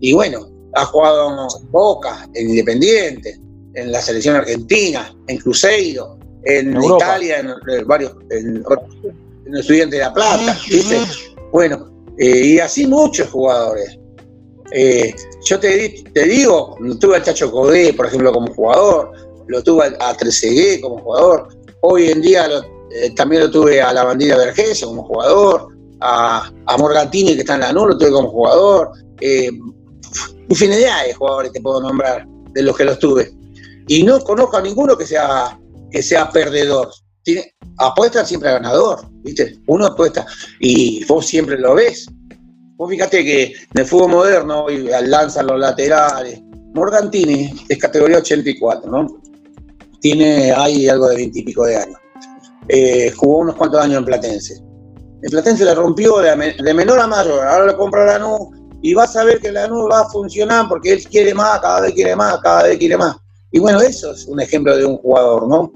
Y bueno, ha jugado en Boca, en Independiente, en la selección argentina, en Cruzeiro, en, Italia, en, varios, en, en Estudiante de La Plata, ¿viste? Bueno, eh, y así muchos jugadores. Eh, yo te, te digo, tuve al Chacho Codé, por ejemplo, como jugador, lo tuve a Trezeguet como jugador, hoy en día lo, eh, también lo tuve a la bandida Vergés como jugador, a, a, Morgantini que está en la NU, lo tuve como jugador, eh, infinidad de jugadores que puedo nombrar de los que los tuve. Y no conozco a ninguno que sea, que sea perdedor. Tiene, apuesta siempre a ganador, ¿viste? Uno apuesta y vos siempre lo ves. Vos fíjate que en el fútbol moderno lanzan los laterales. Morgantini es categoría 84, ¿no? Tiene ahí algo de 20 y pico de años. Eh, jugó unos cuantos años en Platense. En Platense le rompió de, menor a mayor, ahora lo compra Lanús y vas a ver que la nube va a funcionar porque él quiere más, cada vez quiere más, cada vez quiere más. Y bueno, eso es un ejemplo de un jugador, ¿no?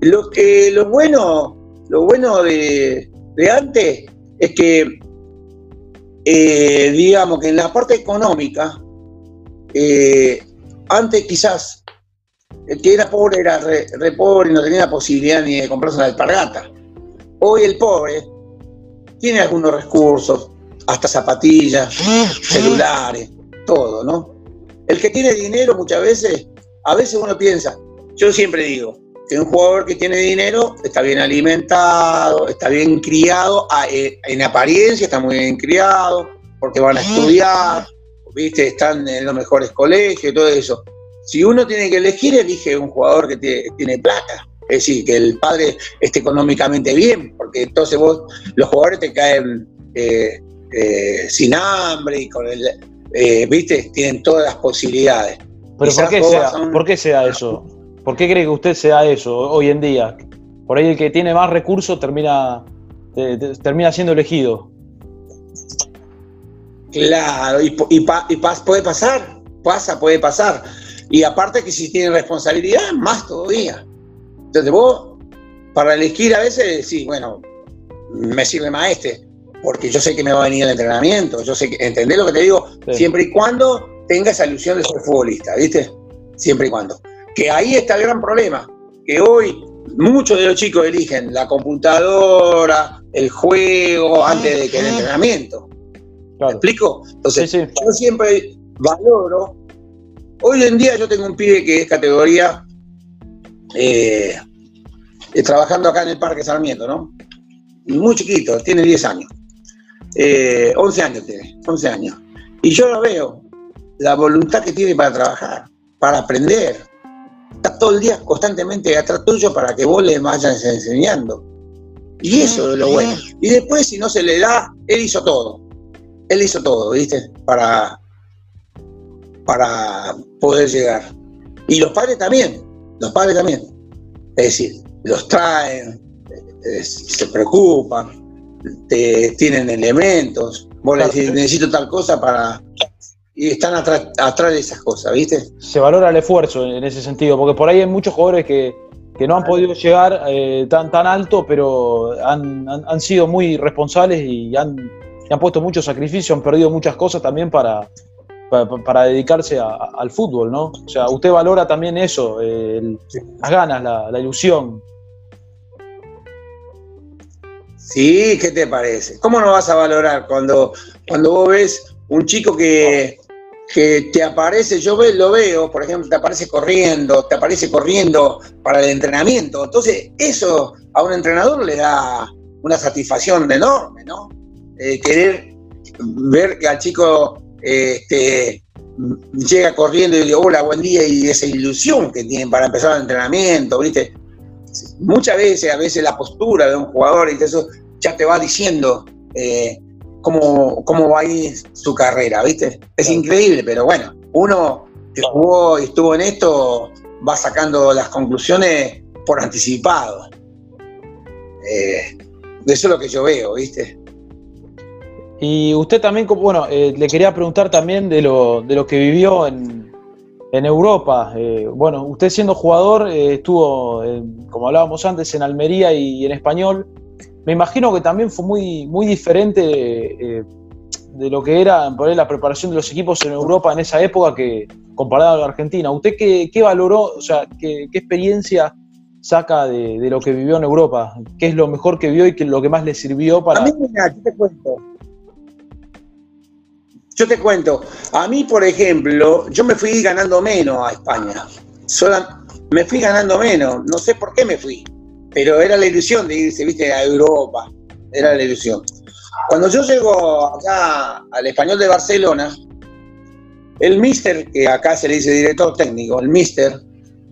Lo que lo bueno, lo bueno de, antes es que eh, digamos que en la parte económica, eh, antes quizás el que era pobre era re, pobre y no tenía la posibilidad ni de comprarse una alpargata. Hoy el pobre tiene algunos recursos, hasta zapatillas, celulares, todo, ¿no? El que tiene dinero muchas veces, a veces uno piensa, yo siempre digo, que un jugador que tiene dinero está bien alimentado, está bien criado, eh, en apariencia está muy bien criado, porque van a estudiar, ¿viste? están en los mejores colegios, todo eso. Si uno tiene que elegir, elige un jugador que tiene, plata. Es decir, que el padre esté económicamente bien, porque entonces vos, los jugadores te caen eh, eh, sin hambre y con el, eh, viste, tienen todas las posibilidades. Pero ¿por qué, sea, ¿por qué sea eso? ¿Por qué cree que usted sea eso hoy en día? Por ahí el que tiene más recursos termina, termina siendo elegido. Claro, y, y, y puede pasar, pasa, puede pasar. Y aparte que si tiene responsabilidad, más todavía. Entonces vos, para elegir a veces, sí, bueno, me sirve más este, porque yo sé que me va a venir el entrenamiento, yo sé que, ¿entendés lo que te digo? Siempre y cuando tenga esa ilusión de ser futbolista, ¿viste? Siempre y cuando. Que ahí está el gran problema, que hoy muchos de los chicos eligen la computadora, el juego, antes de que el entrenamiento. ¿Me explico? Entonces, yo siempre valoro Hoy en día yo tengo un pibe que es categoría eh, eh, trabajando acá en el Parque Sarmiento, ¿no? Muy chiquito, tiene 10 años. 11 eh, años tiene, 11 años. Y yo lo veo, la voluntad que tiene para trabajar, para aprender. Está todo el día constantemente atrás tuyo para que vos le vayas enseñando. Y eso es lo bueno. Y después, si no se le da, él hizo todo. Él hizo todo, ¿viste? Para, para poder llegar. Y los padres también, los padres también. Es decir, los traen, eh, se preocupan, te, tienen elementos, vos le decís, necesito tal cosa para... Y están atrás, de esas cosas, ¿viste? Se valora el esfuerzo en ese sentido, porque por ahí hay muchos jugadores que, no han podido llegar eh, tan, tan alto, pero han, han, sido muy responsables y han, han puesto mucho sacrificio, han perdido muchas cosas también para, para, dedicarse al fútbol, ¿no? O sea, usted valora también eso, las ganas, la, ilusión. Sí, ¿qué te parece? ¿Cómo no vas a valorar cuando, cuando vos ves un chico que, que te aparece, yo lo veo, por ejemplo, te aparece corriendo, te aparece corriendo para el entrenamiento. Entonces, eso a un entrenador le da una satisfacción enorme, ¿no? Eh, querer ver que al chico este, llega corriendo y dice, hola, buen día, y esa ilusión que tienen para empezar el entrenamiento, ¿viste? Muchas veces, a veces la postura de un jugador y eso ya te va diciendo eh, cómo, cómo va a ir su carrera, ¿viste? Es increíble, pero bueno, uno que jugó y estuvo en esto va sacando las conclusiones por anticipado. Eh, eso es lo que yo veo, ¿viste? Y usted también, bueno, eh, le quería preguntar también de lo, de lo que vivió en, Europa. Eh, bueno, usted siendo jugador eh, estuvo, como hablábamos antes, en Almería y, en Español. Me imagino que también fue muy, muy diferente de, lo que era por la preparación de los equipos en Europa en esa época que comparado a la Argentina. ¿Usted qué, qué valoró, o sea, qué, qué experiencia saca de, de, lo que vivió en Europa? ¿Qué es lo mejor que vio y qué, lo que más le sirvió para... A mí, mira, te cuento. Yo te cuento, a mí, por ejemplo, yo me fui ganando menos a España. me fui ganando menos, no sé por qué me fui, pero era la ilusión de irse, viste, a Europa. Era la ilusión. Cuando yo llego acá al español de Barcelona, el mister, que acá se le dice director técnico, el mister,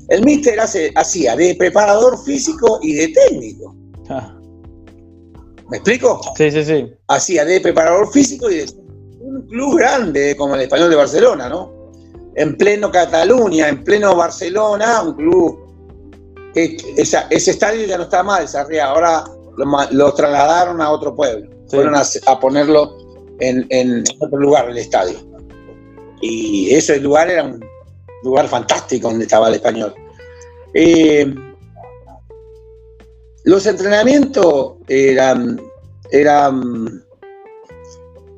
el mister hacía de preparador físico y de técnico. Ah. ¿Me explico? Sí, sí, sí. Hacía de preparador físico y de un club grande como el Español de Barcelona, ¿no? En pleno Cataluña, en pleno Barcelona, un club que ese estadio ya no está mal, ahora lo, trasladaron a otro pueblo, fueron a, ponerlo en, en otro lugar del estadio. Y ese lugar era un lugar fantástico donde estaba el español. Eh, los entrenamientos eran, eran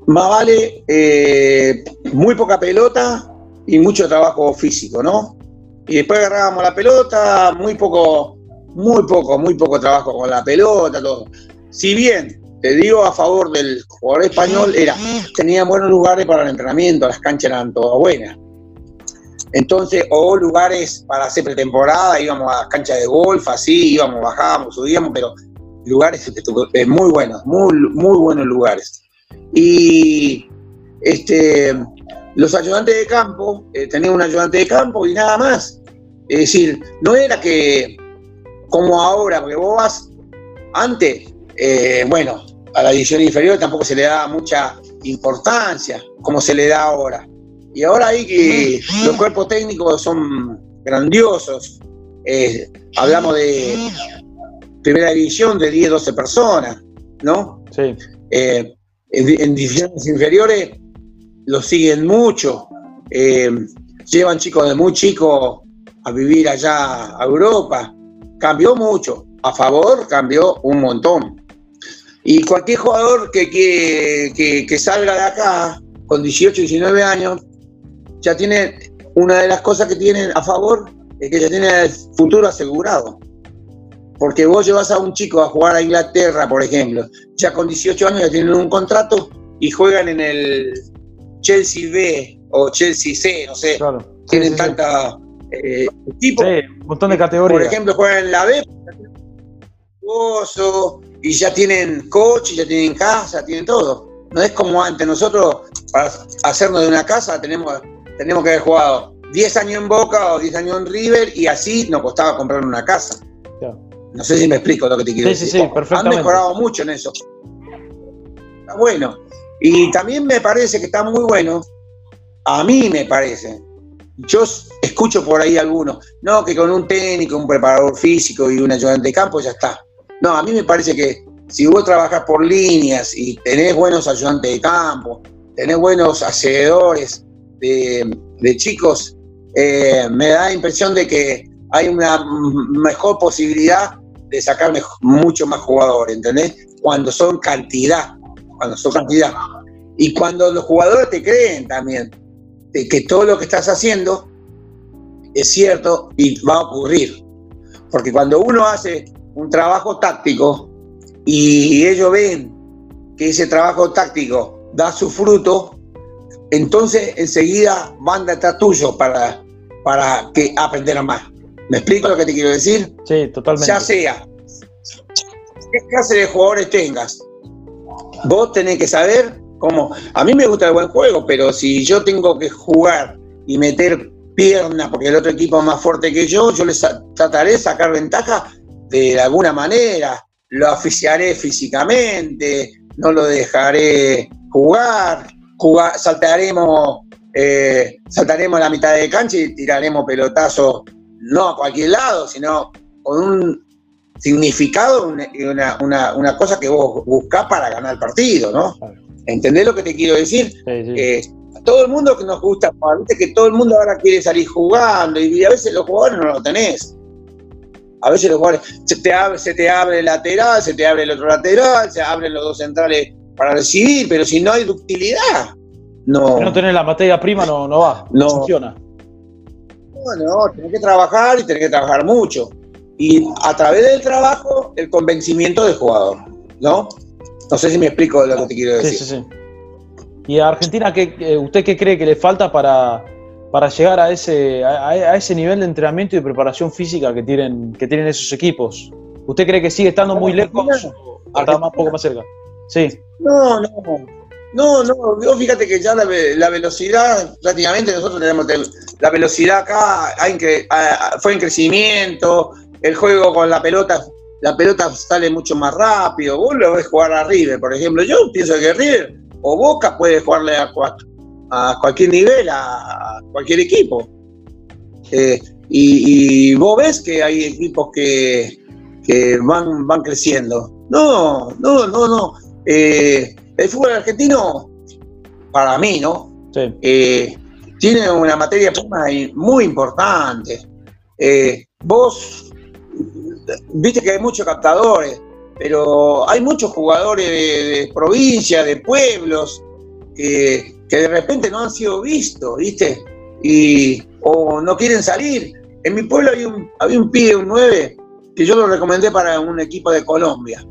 más vale eh, muy poca pelota y mucho trabajo físico, ¿no? Y después agarrábamos la pelota, muy poco, muy poco, muy poco trabajo con la pelota, todo. Si bien te digo a favor del jugador español, era, tenía buenos lugares para el entrenamiento, las canchas eran todas buenas. Entonces, o lugares para hacer pretemporada, íbamos a canchas de golf, así, íbamos, bajábamos, subíamos, pero lugares eh, muy buenos, muy, muy buenos lugares. Y este, los ayudantes de campo, eh, tenían un ayudante de campo y nada más. Es decir, no era que como ahora, porque vos vas antes, eh, bueno, a la división inferior tampoco se le da mucha importancia como se le da ahora. Y ahora hay que los cuerpos técnicos son grandiosos. Eh, hablamos de primera división de 10, 12 personas, ¿no? Sí. Eh, en, divisiones inferiores lo siguen mucho. Eh, llevan chicos de muy chicos a vivir allá a Europa. Cambió mucho. A favor cambió un montón. Y cualquier jugador que, que, que salga de acá con 18, 19 años ya tiene, una de las cosas que tienen a favor es que ya tiene el futuro asegurado. Porque vos llevas a un chico a jugar a Inglaterra, por ejemplo, ya con 18 años ya tienen un contrato y juegan en el Chelsea B o Chelsea C, no sé. tienen tanta eh, tipo. un montón de categorías. Por ejemplo, juegan en la B y ya tienen coche, ya tienen casa, tienen todo. No es como antes, nosotros para hacernos de una casa tenemos tenemos que haber jugado 10 años en Boca o 10 años en River y así nos costaba comprar una casa. No sé si me explico lo que te quiero decir. Sí, sí, perfectamente. Han mejorado mucho en eso. Está bueno. Y también me parece que está muy bueno, a mí me parece, yo escucho por ahí algunos, no, que con un técnico, un preparador físico y un ayudante de campo ya está. No, a mí me parece que si vos trabajas por líneas y tenés buenos ayudantes de campo, tenés buenos hacedores, de, chicos, eh, me da la impresión de que hay una mejor posibilidad de sacar mucho más jugadores, ¿entendés? Cuando son cantidad, cuando son cantidad. Y cuando los jugadores te creen también de que todo lo que estás haciendo es cierto y va a ocurrir. Porque cuando uno hace un trabajo táctico y ellos ven que ese trabajo táctico da su fruto, entonces enseguida van detrás tuyo para, para que aprendan más. ¿Me explico lo que te quiero decir? Sí, totalmente. Ya sea, qué clase de jugadores tengas, vos tenés que saber cómo. A mí me gusta el buen juego, pero si yo tengo que jugar y meter piernas porque el otro equipo es más fuerte que yo, yo les trataré de sacar ventaja de alguna manera. Lo oficiaré físicamente, no lo dejaré jugar saltaremos, eh, saltaremos la mitad de cancha y tiraremos pelotazos, no a cualquier lado, sino con un significado y una, cosa que vos buscás para ganar el partido, ¿no? ¿Entendés lo que te quiero decir? Eh, todo el mundo que nos gusta jugar, que todo el mundo ahora quiere salir jugando y a veces los jugadores no lo tenés. A veces los jugadores, se te abre, se te abre el lateral, se te abre el otro lateral, se abren los dos centrales para recibir, pero si no hay ductilidad, no. Si no tenés la materia prima, no, no va, no, funciona. No, tenés que trabajar y tenés que trabajar mucho. Y a través del trabajo, el convencimiento del jugador, ¿no? No sé si me explico lo que te quiero decir. Sí, sí, sí. ¿Y a Argentina, ¿qué, usted qué cree que le falta para, para llegar a ese, a, ese nivel de entrenamiento y de preparación física que tienen, que tienen esos equipos? ¿Usted cree que sigue estando muy lejos o está más, poco más cerca? Sí. No, no. No, no, fíjate que ya la, velocidad, prácticamente nosotros tenemos la velocidad acá fue en crecimiento, el juego con la pelota, la pelota sale mucho más rápido, vos lo ves jugar a River, por ejemplo, yo pienso que River o Boca puede jugarle a, a cualquier nivel, a, cualquier equipo. Eh, y, vos ves que hay equipos que, que van, van creciendo. No, no, no, no. Eh, el fútbol argentino para mí, ¿no? Eh, tiene una materia prima muy importante. Eh, vos, viste que hay muchos captadores, pero hay muchos jugadores de, provincia, de pueblos, que de repente no han sido vistos, ¿viste? Y, o no quieren salir. En mi pueblo había un, había un pibe, un 9, que yo lo recomendé para un equipo de Colombia.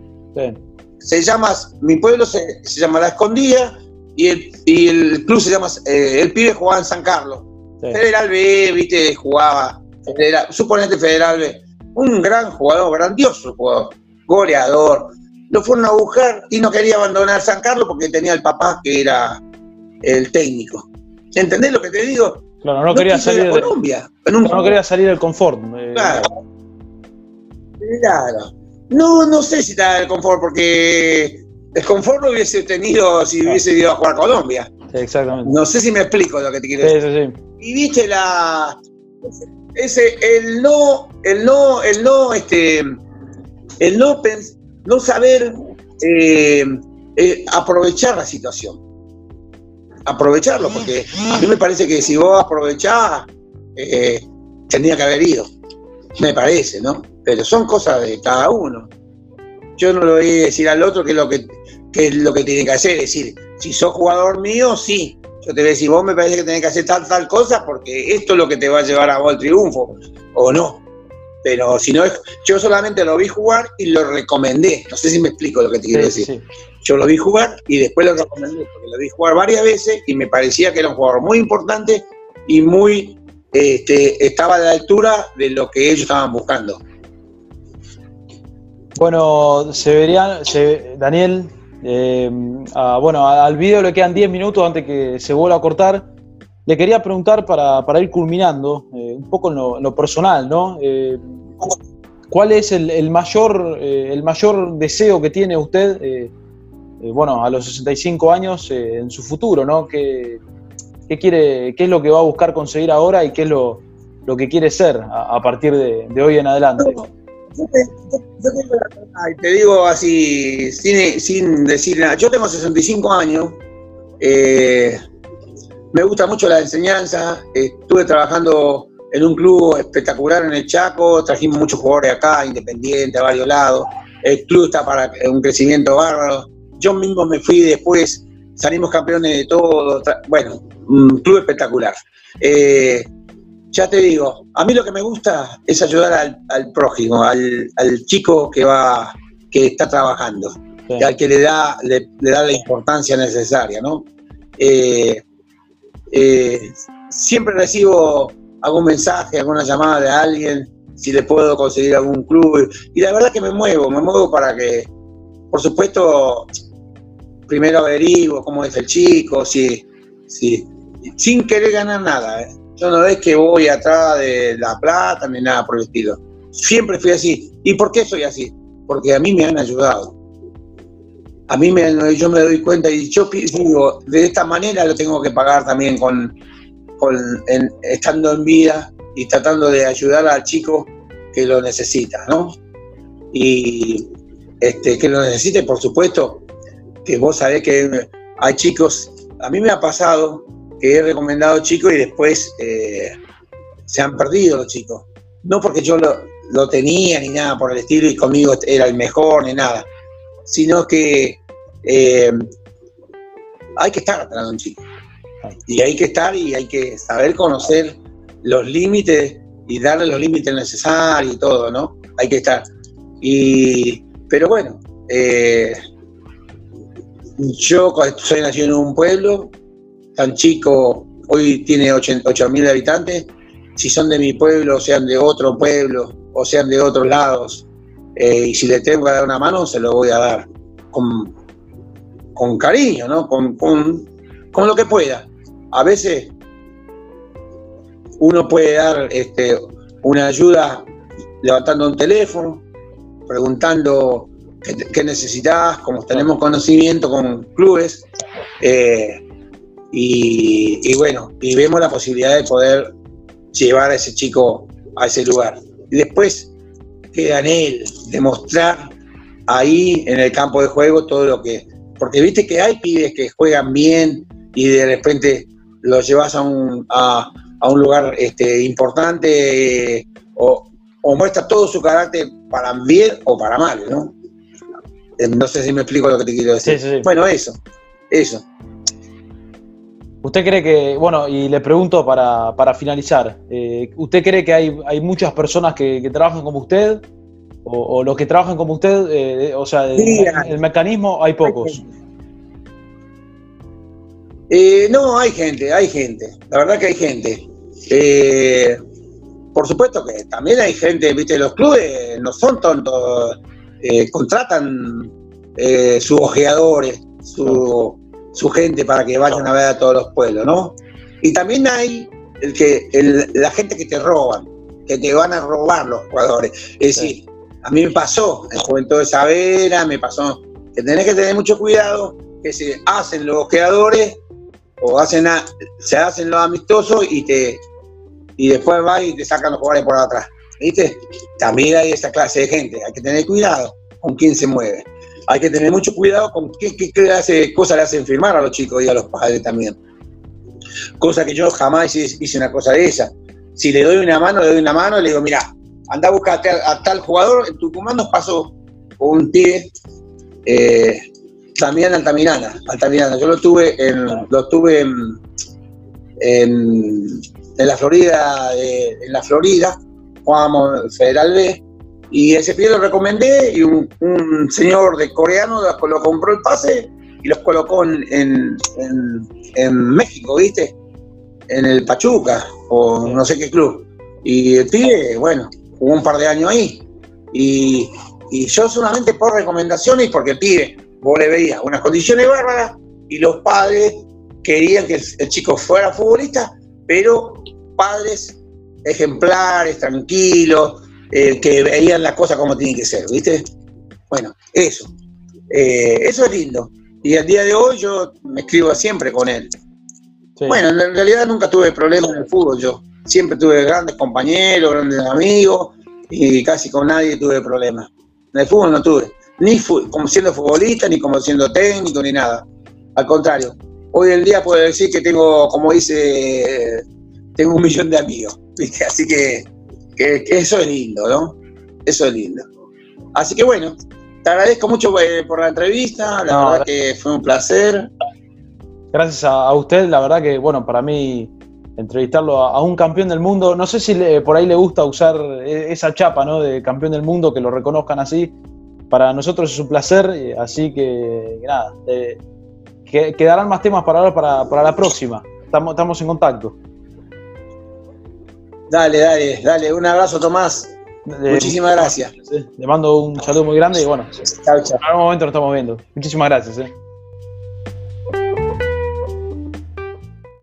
Se llama, mi pueblo se, llama La Escondida y el, y el club se llama, eh, el pibe jugaba en San Carlos. Federal B, viste, jugaba, federal, suponete Federal B. Un gran jugador, grandioso jugador, goleador. Lo fueron a buscar y no quería abandonar San Carlos porque tenía el papá que era el técnico. ¿Entendés lo que te digo? Claro, no, quería salir de Colombia. no quería salir del confort. Eh. Claro. Claro. No, no sé si está el confort, porque el confort lo hubiese tenido si hubiese ido a jugar a Colombia. exactamente. No sé si me explico lo que te quiero decir. Sí, sí. Y viste la. Ese, el no, el no, el no, este, el no, no saber eh, eh, aprovechar la situación aprovecharlo, porque a mí me parece que si vos aprovechás, eh, tendría que haber ido. Me parece, ¿no? Pero son cosas de cada uno. Yo no le voy a decir al otro que es lo que, es lo que tiene que hacer. Es decir, si sos jugador mío, sí. Yo te voy a decir, vos me parece que tenés que hacer tal, tal cosa porque esto es lo que te va a llevar a vos al triunfo. O no. Pero si no, yo solamente lo vi jugar y lo recomendé. No sé si me explico lo que te quiero decir. Yo lo vi jugar y después lo recomendé, porque lo vi jugar varias veces y me parecía que era un jugador muy importante y muy este, estaba a la altura de lo que ellos estaban buscando. Bueno, Severian, se, Daniel, eh, bueno, al video le quedan 10 minutos antes que se vuelva a cortar. Le quería preguntar para, ir culminando, eh, un poco en lo, personal, ¿no? Eh, ¿Cuál es el, mayor, el mayor deseo que tiene usted eh, bueno, a los 65 años eh, en su futuro, ¿no? ¿Qué, quiere, ¿Qué es lo que va a buscar conseguir ahora y qué es lo, que quiere ser a, partir de, hoy en adelante? Yo te, digo así, sin, decir nada, yo tengo 65 años, eh, me gusta mucho la enseñanza, estuve trabajando en un club espectacular en el Chaco, trajimos muchos jugadores acá, independientes, a varios lados, el club está para un crecimiento bárbaro, yo mismo me fui después, salimos campeones de todo, bueno, un club espectacular. Eh, ya te digo, a mí lo que me gusta es ayudar al, prójimo, al, chico que va, que está trabajando, al que le da, le, da la importancia necesaria, ¿no? Eh, eh, siempre recibo algún mensaje, alguna llamada de alguien, si le puedo conseguir algún club, y la verdad que me muevo, me muevo para que, por supuesto, primero averiguo cómo es el chico, si, si, sin querer ganar nada. ¿eh? Yo no es que voy atrás de la plata ni nada por el estilo. Siempre fui así. ¿Y por qué soy así? Porque a mí me han ayudado. A mí me, yo me doy cuenta y yo digo, de esta manera lo tengo que pagar también con, con estando en vida y tratando de ayudar al chico que lo necesita, ¿no? Y este, que lo necesite, por supuesto, que vos sabés que hay chicos, a mí me ha pasado que he recomendado chicos y después eh, se han perdido los chicos. No porque yo lo, tenía ni nada por el estilo y conmigo era el mejor ni nada, sino que eh, hay que estar atrás de un chico. Y hay que estar y hay que saber conocer los límites y darle los límites necesarios y todo, ¿no? Hay que estar. Y, pero bueno, eh, yo soy nacido en un pueblo tan chico, hoy tiene 8.000 habitantes, si son de mi pueblo, sean de otro pueblo o sean de otros lados, eh, y si le tengo que dar una mano, se lo voy a dar con, con cariño, ¿no? Con, con, con, lo que pueda. A veces uno puede dar este, una ayuda levantando un teléfono, preguntando qué, necesitas, como tenemos conocimiento con clubes, eh, y, bueno, y vemos la posibilidad de poder llevar a ese chico a ese lugar. Y después queda en él demostrar ahí en el campo de juego todo lo que... Porque viste que hay pibes que juegan bien, y de repente lo llevas a un, a, un lugar este, importante eh, o, muestra todo su carácter para bien o para mal, ¿no? Eh, no sé si me explico lo que te quiero decir. Bueno, eso, eso. ¿Usted cree que, bueno, y le pregunto para, finalizar, eh, ¿usted cree que hay, hay muchas personas que, trabajan como usted? O, los que trabajan como usted, o sea, el, mecanismo hay pocos. Eh, no, hay gente, hay gente. La verdad que hay gente. Eh, por supuesto que también hay gente, viste, los clubes no son tontos, eh, contratan sus ojeadores, su, su, gente para que vayan a ver a todos los pueblos, ¿no? Y también hay el que, la gente que te roban, que te van a robar los jugadores. Es decir, a mí me pasó en Juventud de Savera, me pasó que tenés que tener mucho cuidado, que se hacen los ojeadores o hacen se hacen los amistosos y te y después va y te sacan los jugadores por atrás. ¿Viste? También hay esa clase de gente. Hay que tener cuidado con quién se mueve. Hay que tener mucho cuidado con qué, qué de cosas le hacen firmar a los chicos y a los padres también. Cosa que yo jamás hice una cosa de esa. Si le doy una mano, le doy una mano y le digo, mira, anda a buscar a, tal jugador. En Tucumán nos pasó un pibe eh, también Altamirana, Altamirana. Yo lo tuve en, lo tuve en, en, la Florida, en la Florida, jugábamos Federal B, y ese pie lo recomendé y un, señor de coreano lo, compró el pase y los colocó en, en, México, ¿viste? En el Pachuca o no sé qué club. Y el pibe, bueno, jugó un par de años ahí. Y, y yo solamente por recomendaciones, porque el pibe vos le veías unas condiciones bárbaras y los padres querían que el, chico fuera futbolista, pero padres ejemplares, tranquilos, eh, que veían las cosas como tienen que ser, ¿viste? Bueno, eso. Eh, eso es lindo. Y al día de hoy yo me escribo siempre con él. Bueno, en realidad nunca tuve problemas en el fútbol yo. Siempre tuve grandes compañeros, grandes amigos y casi con nadie tuve problemas. En el fútbol no tuve ni como siendo futbolista, ni como siendo técnico, ni nada. Al contrario, hoy en día puedo decir que tengo, como dice, tengo un millón de amigos, ¿viste? Así que, eso es lindo, ¿no? Eso es lindo. Así que bueno, te agradezco mucho eh, por la entrevista, la verdad que fue un placer. Gracias a, usted, la verdad que, bueno, para mí entrevistarlo a, un campeón del mundo, no sé si por ahí le gusta usar e, esa chapa, ¿no? De campeón del mundo, que lo reconozcan así, para nosotros es un placer, así que, nada, quedarán más temas para hablar para, la próxima. Estamos, estamos en contacto. Dale, dale, dale. Un abrazo, Tomás. Muchísimas gracias. Le mando un saludo muy grande y bueno, en algún momento nos estamos viendo. Muchísimas gracias. Eh.